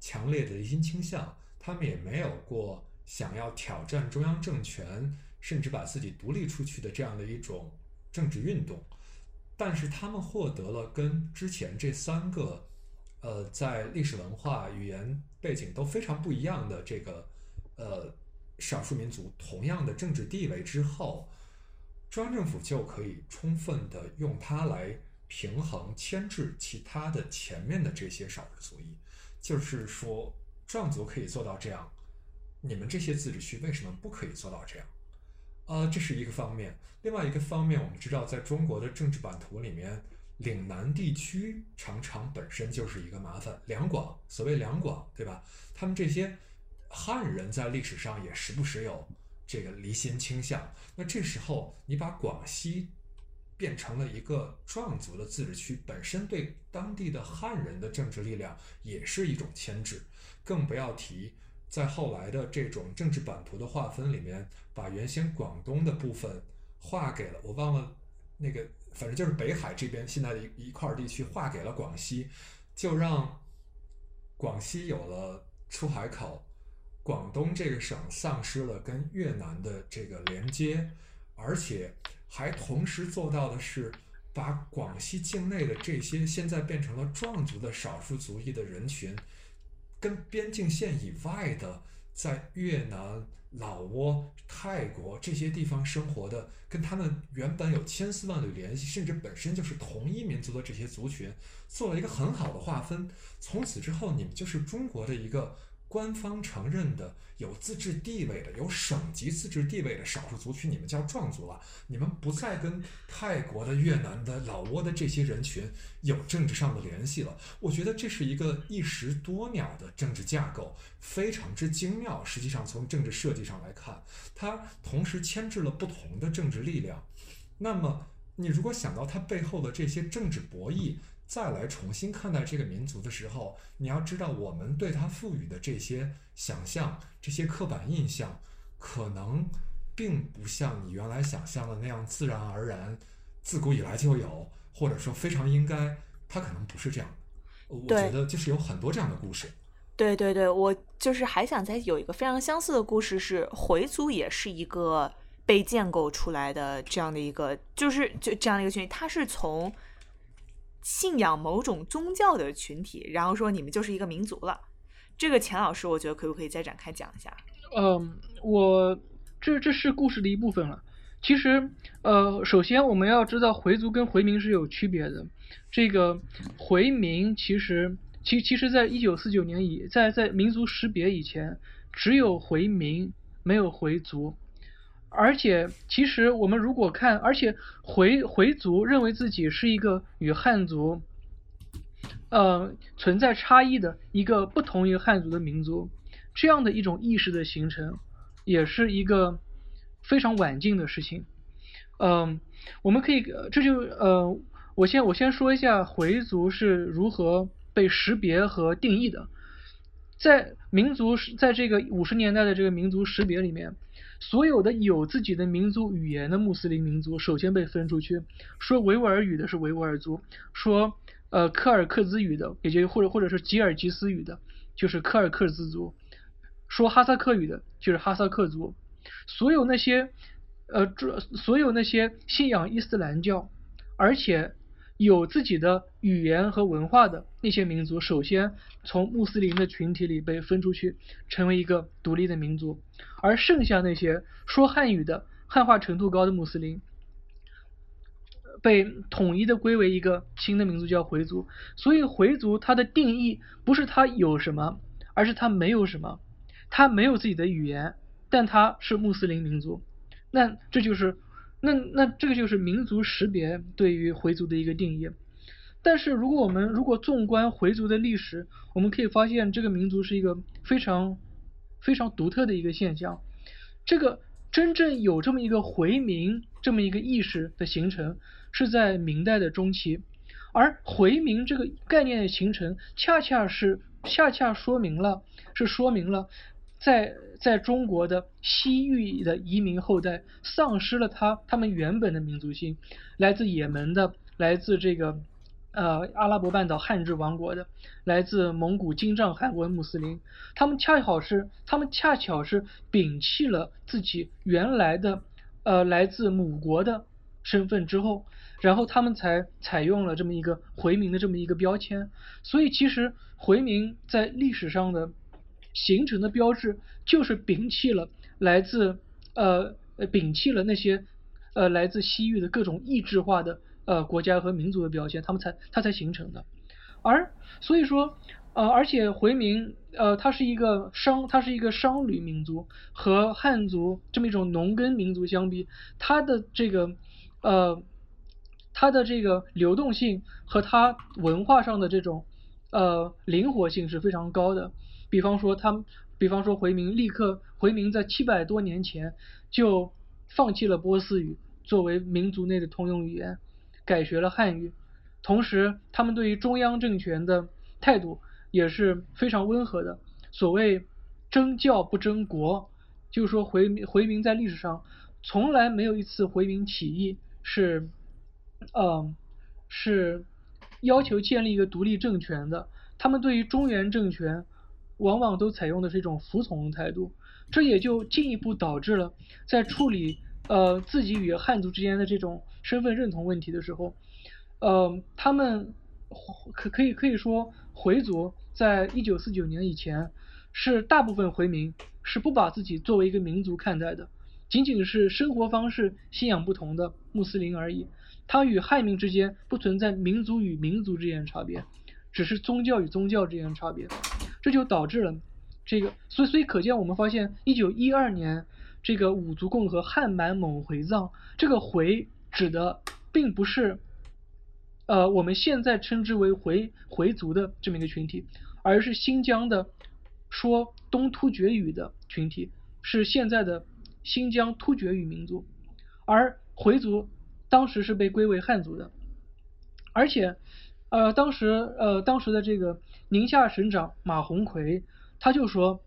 强烈的离心倾向，他们也没有过想要挑战中央政权。甚至把自己独立出去的这样的一种政治运动，但是他们获得了跟之前这三个，呃，在历史文化、语言背景都非常不一样的这个，呃，少数民族同样的政治地位之后，中央政府就可以充分的用它来平衡、牵制其他的前面的这些少数族裔，就是说，壮族可以做到这样，你们这些自治区为什么不可以做到这样？啊，这是一个方面。另外一个方面，我们知道，在中国的政治版图里面，岭南地区常常本身就是一个麻烦。两广，所谓两广，对吧？他们这些汉人在历史上也时不时有这个离心倾向。那这时候，你把广西变成了一个壮族的自治区，本身对当地的汉人的政治力量也是一种牵制。更不要提在后来的这种政治版图的划分里面。把原先广东的部分划给了我忘了那个，反正就是北海这边现在的一一块地区划给了广西，就让广西有了出海口，广东这个省丧失了跟越南的这个连接，而且还同时做到的是把广西境内的这些现在变成了壮族的少数族裔的人群，跟边境线以外的在越南。老挝、泰国这些地方生活的，跟他们原本有千丝万缕联系，甚至本身就是同一民族的这些族群，做了一个很好的划分。从此之后，你们就是中国的一个。官方承认的有自治地位的、有省级自治地位的少数族群，你们叫壮族了。你们不再跟泰国的、越南的、老挝的这些人群有政治上的联系了。我觉得这是一个一石多鸟的政治架构，非常之精妙。实际上，从政治设计上来看，它同时牵制了不同的政治力量。那么，你如果想到它背后的这些政治博弈，再来重新看待这个民族的时候，你要知道，我们对他赋予的这些想象、这些刻板印象，可能并不像你原来想象的那样自然而然、自古以来就有，或者说非常应该。它可能不是这样。我觉得就是有很多这样的故事。对对对，我就是还想再有一个非常相似的故事，是回族也是一个被建构出来的这样的一个，就是就这样的一个群体，它是从。信仰某种宗教的群体，然后说你们就是一个民族了。这个钱老师，我觉得可不可以再展开讲一下？嗯，我这这是故事的一部分了。其实，呃，首先我们要知道回族跟回民是有区别的。这个回民其实，其其实在一九四九年以在在民族识别以前，只有回民，没有回族。而且，其实我们如果看，而且回回族认为自己是一个与汉族，呃，存在差异的一个不同于汉族的民族，这样的一种意识的形成，也是一个非常晚近的事情。嗯，我们可以，这就呃，我先我先说一下回族是如何被识别和定义的，在民族是在这个五十年代的这个民族识别里面。所有的有自己的民族语言的穆斯林民族，首先被分出去。说维吾尔语的是维吾尔族，说呃柯尔克孜语的，也就或者或者是吉尔吉斯语的，就是柯尔克孜族。说哈萨克语的，就是哈萨克族。所有那些呃，这所有那些信仰伊斯兰教，而且。有自己的语言和文化的那些民族，首先从穆斯林的群体里被分出去，成为一个独立的民族，而剩下那些说汉语的、汉化程度高的穆斯林，被统一的归为一个新的民族，叫回族。所以回族它的定义不是它有什么，而是它没有什么，它没有自己的语言，但它是穆斯林民族。那这就是，那那这个就是民族识别对于回族的一个定义。但是如果我们如果纵观回族的历史，我们可以发现这个民族是一个非常非常独特的一个现象。这个真正有这么一个回民这么一个意识的形成，是在明代的中期。而回民这个概念的形成，恰恰是恰恰说明了，是说明了，在在中国的西域的移民后代丧失了他他们原本的民族性，来自也门的，来自这个呃阿拉伯半岛汉治王国的，来自蒙古金帐汗国穆斯林，他们恰好是他们恰巧是摒弃了自己原来的呃来自母国的身份之后。然后他们才采用了这么一个回民的这么一个标签，所以其实回民在历史上的形成的标志就是摒弃了来自呃摒弃了那些呃来自西域的各种异质化的呃国家和民族的标签，他们才它才形成的。而所以说呃而且回民呃它是一个商它是一个商旅民族，和汉族这么一种农耕民族相比，它的这个呃。它的这个流动性和它文化上的这种呃灵活性是非常高的。比方说，他们比方说回民立刻回民在七百多年前就放弃了波斯语作为民族内的通用语言，改学了汉语。同时，他们对于中央政权的态度也是非常温和的。所谓争教不争国，就是说回回民在历史上从来没有一次回民起义是。嗯，是要求建立一个独立政权的。他们对于中原政权，往往都采用的是一种服从的态度。这也就进一步导致了，在处理呃自己与汉族之间的这种身份认同问题的时候，呃，他们可可以可以说，回族在一九四九年以前，是大部分回民是不把自己作为一个民族看待的，仅仅是生活方式、信仰不同的穆斯林而已。他与汉民之间不存在民族与民族之间的差别，只是宗教与宗教之间的差别，这就导致了这个，所以所以可见，我们发现一九一二年这个五族共和汉满蒙回藏，这个回指的并不是，呃我们现在称之为回回族的这么一个群体，而是新疆的说东突厥语的群体，是现在的新疆突厥语民族，而回族。当时是被归为汉族的，而且，呃，当时，呃，当时的这个宁夏省长马鸿逵，他就说，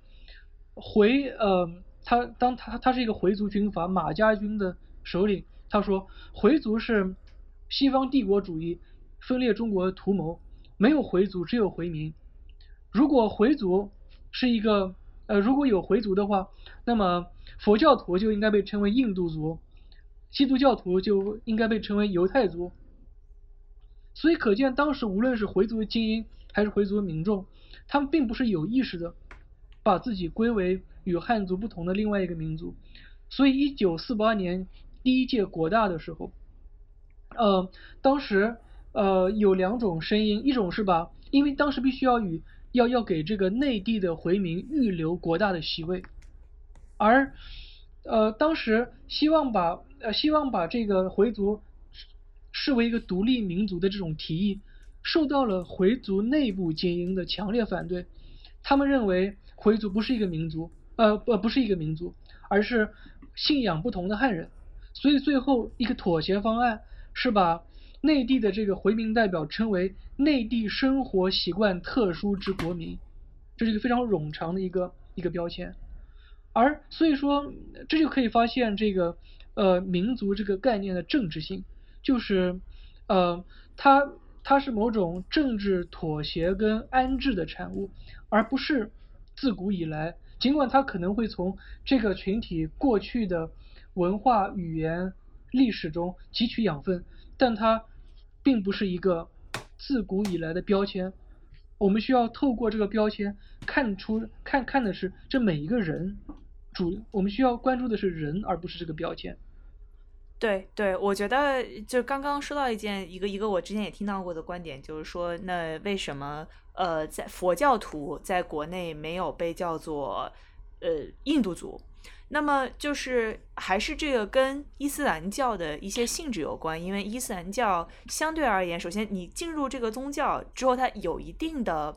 回，呃，他当他他是一个回族军阀马家军的首领，他说，回族是西方帝国主义分裂中国的图谋，没有回族，只有回民。如果回族是一个，呃，如果有回族的话，那么佛教徒就应该被称为印度族。基督教徒就应该被称为犹太族，所以可见当时无论是回族的精英还是回族的民众，他们并不是有意识的把自己归为与汉族不同的另外一个民族。所以，一九四八年第一届国大的时候，呃，当时呃有两种声音，一种是把，因为当时必须要与要要给这个内地的回民预留国大的席位，而呃当时希望把。呃，希望把这个回族视为一个独立民族的这种提议，受到了回族内部精英的强烈反对。他们认为回族不是一个民族，呃，不，不是一个民族，而是信仰不同的汉人。所以最后一个妥协方案是把内地的这个回民代表称为内地生活习惯特殊之国民，这是一个非常冗长的一个一个标签。而所以说，这就可以发现这个。呃，民族这个概念的政治性，就是，呃，它它是某种政治妥协跟安置的产物，而不是自古以来，尽管它可能会从这个群体过去的文化、语言、历史中汲取养分，但它并不是一个自古以来的标签。我们需要透过这个标签看出看看的是这每一个人主，我们需要关注的是人，而不是这个标签。对对，我觉得就刚刚说到一件一个一个我之前也听到过的观点，就是说，那为什么呃，在佛教徒在国内没有被叫做呃印度族？那么就是还是这个跟伊斯兰教的一些性质有关，因为伊斯兰教相对而言，首先你进入这个宗教之后，它有一定的，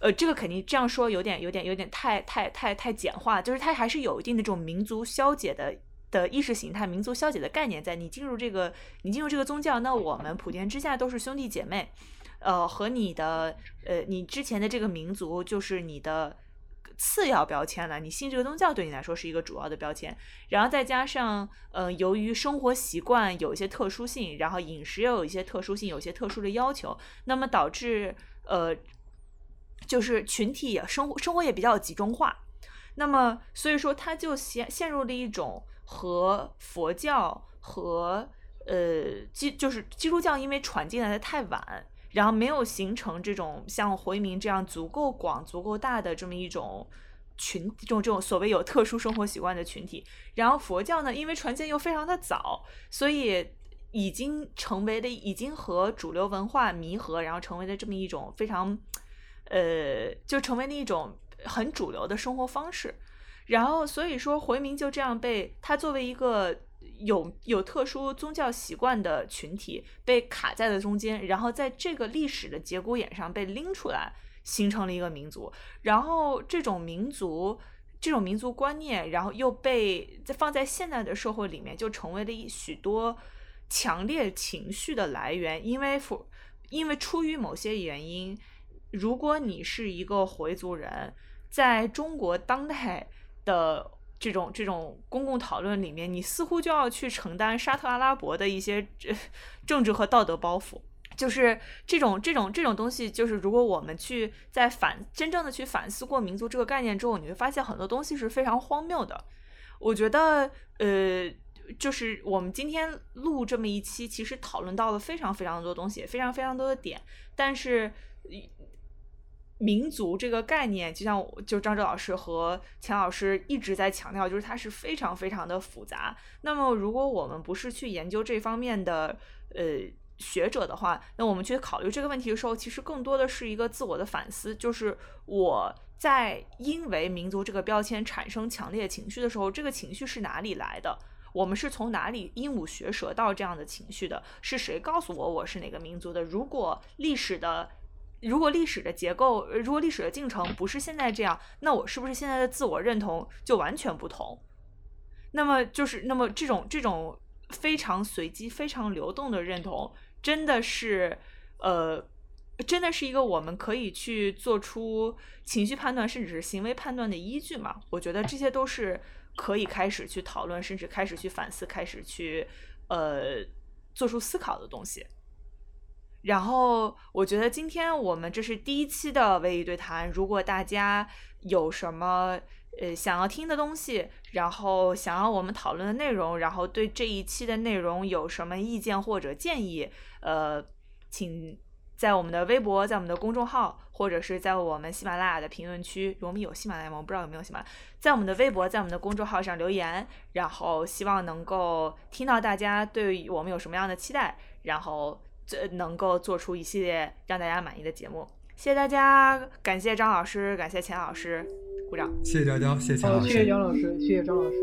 呃，这个肯定这样说有点有点有点太太太太简化，就是它还是有一定的这种民族消解的的意识形态、民族消解的概念在。你进入这个你进入这个宗教，那我们普天之下都是兄弟姐妹，呃，和你的呃你之前的这个民族就是你的。次要标签了，你信这个宗教对你来说是一个主要的标签，然后再加上，呃，由于生活习惯有一些特殊性，然后饮食又有一些特殊性，有些特殊的要求，那么导致，呃，就是群体也生活生活也比较集中化，那么所以说他就陷陷入了一种和佛教和呃基就是基督教因为传进来的太晚。然后没有形成这种像回民这样足够广、足够大的这么一种群，这种这种所谓有特殊生活习惯的群体。然后佛教呢，因为传进又非常的早，所以已经成为了已经和主流文化弥合，然后成为了这么一种非常，呃，就成为了一种很主流的生活方式。然后所以说回民就这样被他作为一个。有有特殊宗教习惯的群体被卡在了中间，然后在这个历史的节骨眼上被拎出来，形成了一个民族。然后这种民族、这种民族观念，然后又被在放在现在的社会里面，就成为了一许多强烈情绪的来源。因为否因为出于某些原因，如果你是一个回族人，在中国当代的。这种这种公共讨论里面，你似乎就要去承担沙特阿拉伯的一些政治和道德包袱。就是这种这种这种东西，就是如果我们去在反真正的去反思过民族这个概念之后，你会发现很多东西是非常荒谬的。我觉得，呃，就是我们今天录这么一期，其实讨论到了非常非常多东西，非常非常多的点，但是。民族这个概念，就像就张哲老师和钱老师一直在强调，就是它是非常非常的复杂。那么，如果我们不是去研究这方面的呃学者的话，那我们去考虑这个问题的时候，其实更多的是一个自我的反思。就是我在因为民族这个标签产生强烈情绪的时候，这个情绪是哪里来的？我们是从哪里鹦鹉学舌到这样的情绪的？是谁告诉我我是哪个民族的？如果历史的。如果历史的结构，如果历史的进程不是现在这样，那我是不是现在的自我认同就完全不同？那么就是，那么这种这种非常随机、非常流动的认同，真的是，呃，真的是一个我们可以去做出情绪判断，甚至是行为判断的依据吗？我觉得这些都是可以开始去讨论，甚至开始去反思，开始去呃做出思考的东西。然后我觉得今天我们这是第一期的微语对谈。如果大家有什么呃想要听的东西，然后想要我们讨论的内容，然后对这一期的内容有什么意见或者建议，呃，请在我们的微博、在我们的公众号，或者是在我们喜马拉雅的评论区。我们有喜马拉雅吗？我不知道有没有喜马拉雅。在我们的微博、在我们的公众号上留言，然后希望能够听到大家对我们有什么样的期待，然后。能够做出一系列让大家满意的节目，谢谢大家，感谢张老师，感谢钱老师，鼓掌。谢谢大家，谢谢钱老师，谢谢杨老师，谢谢张老师。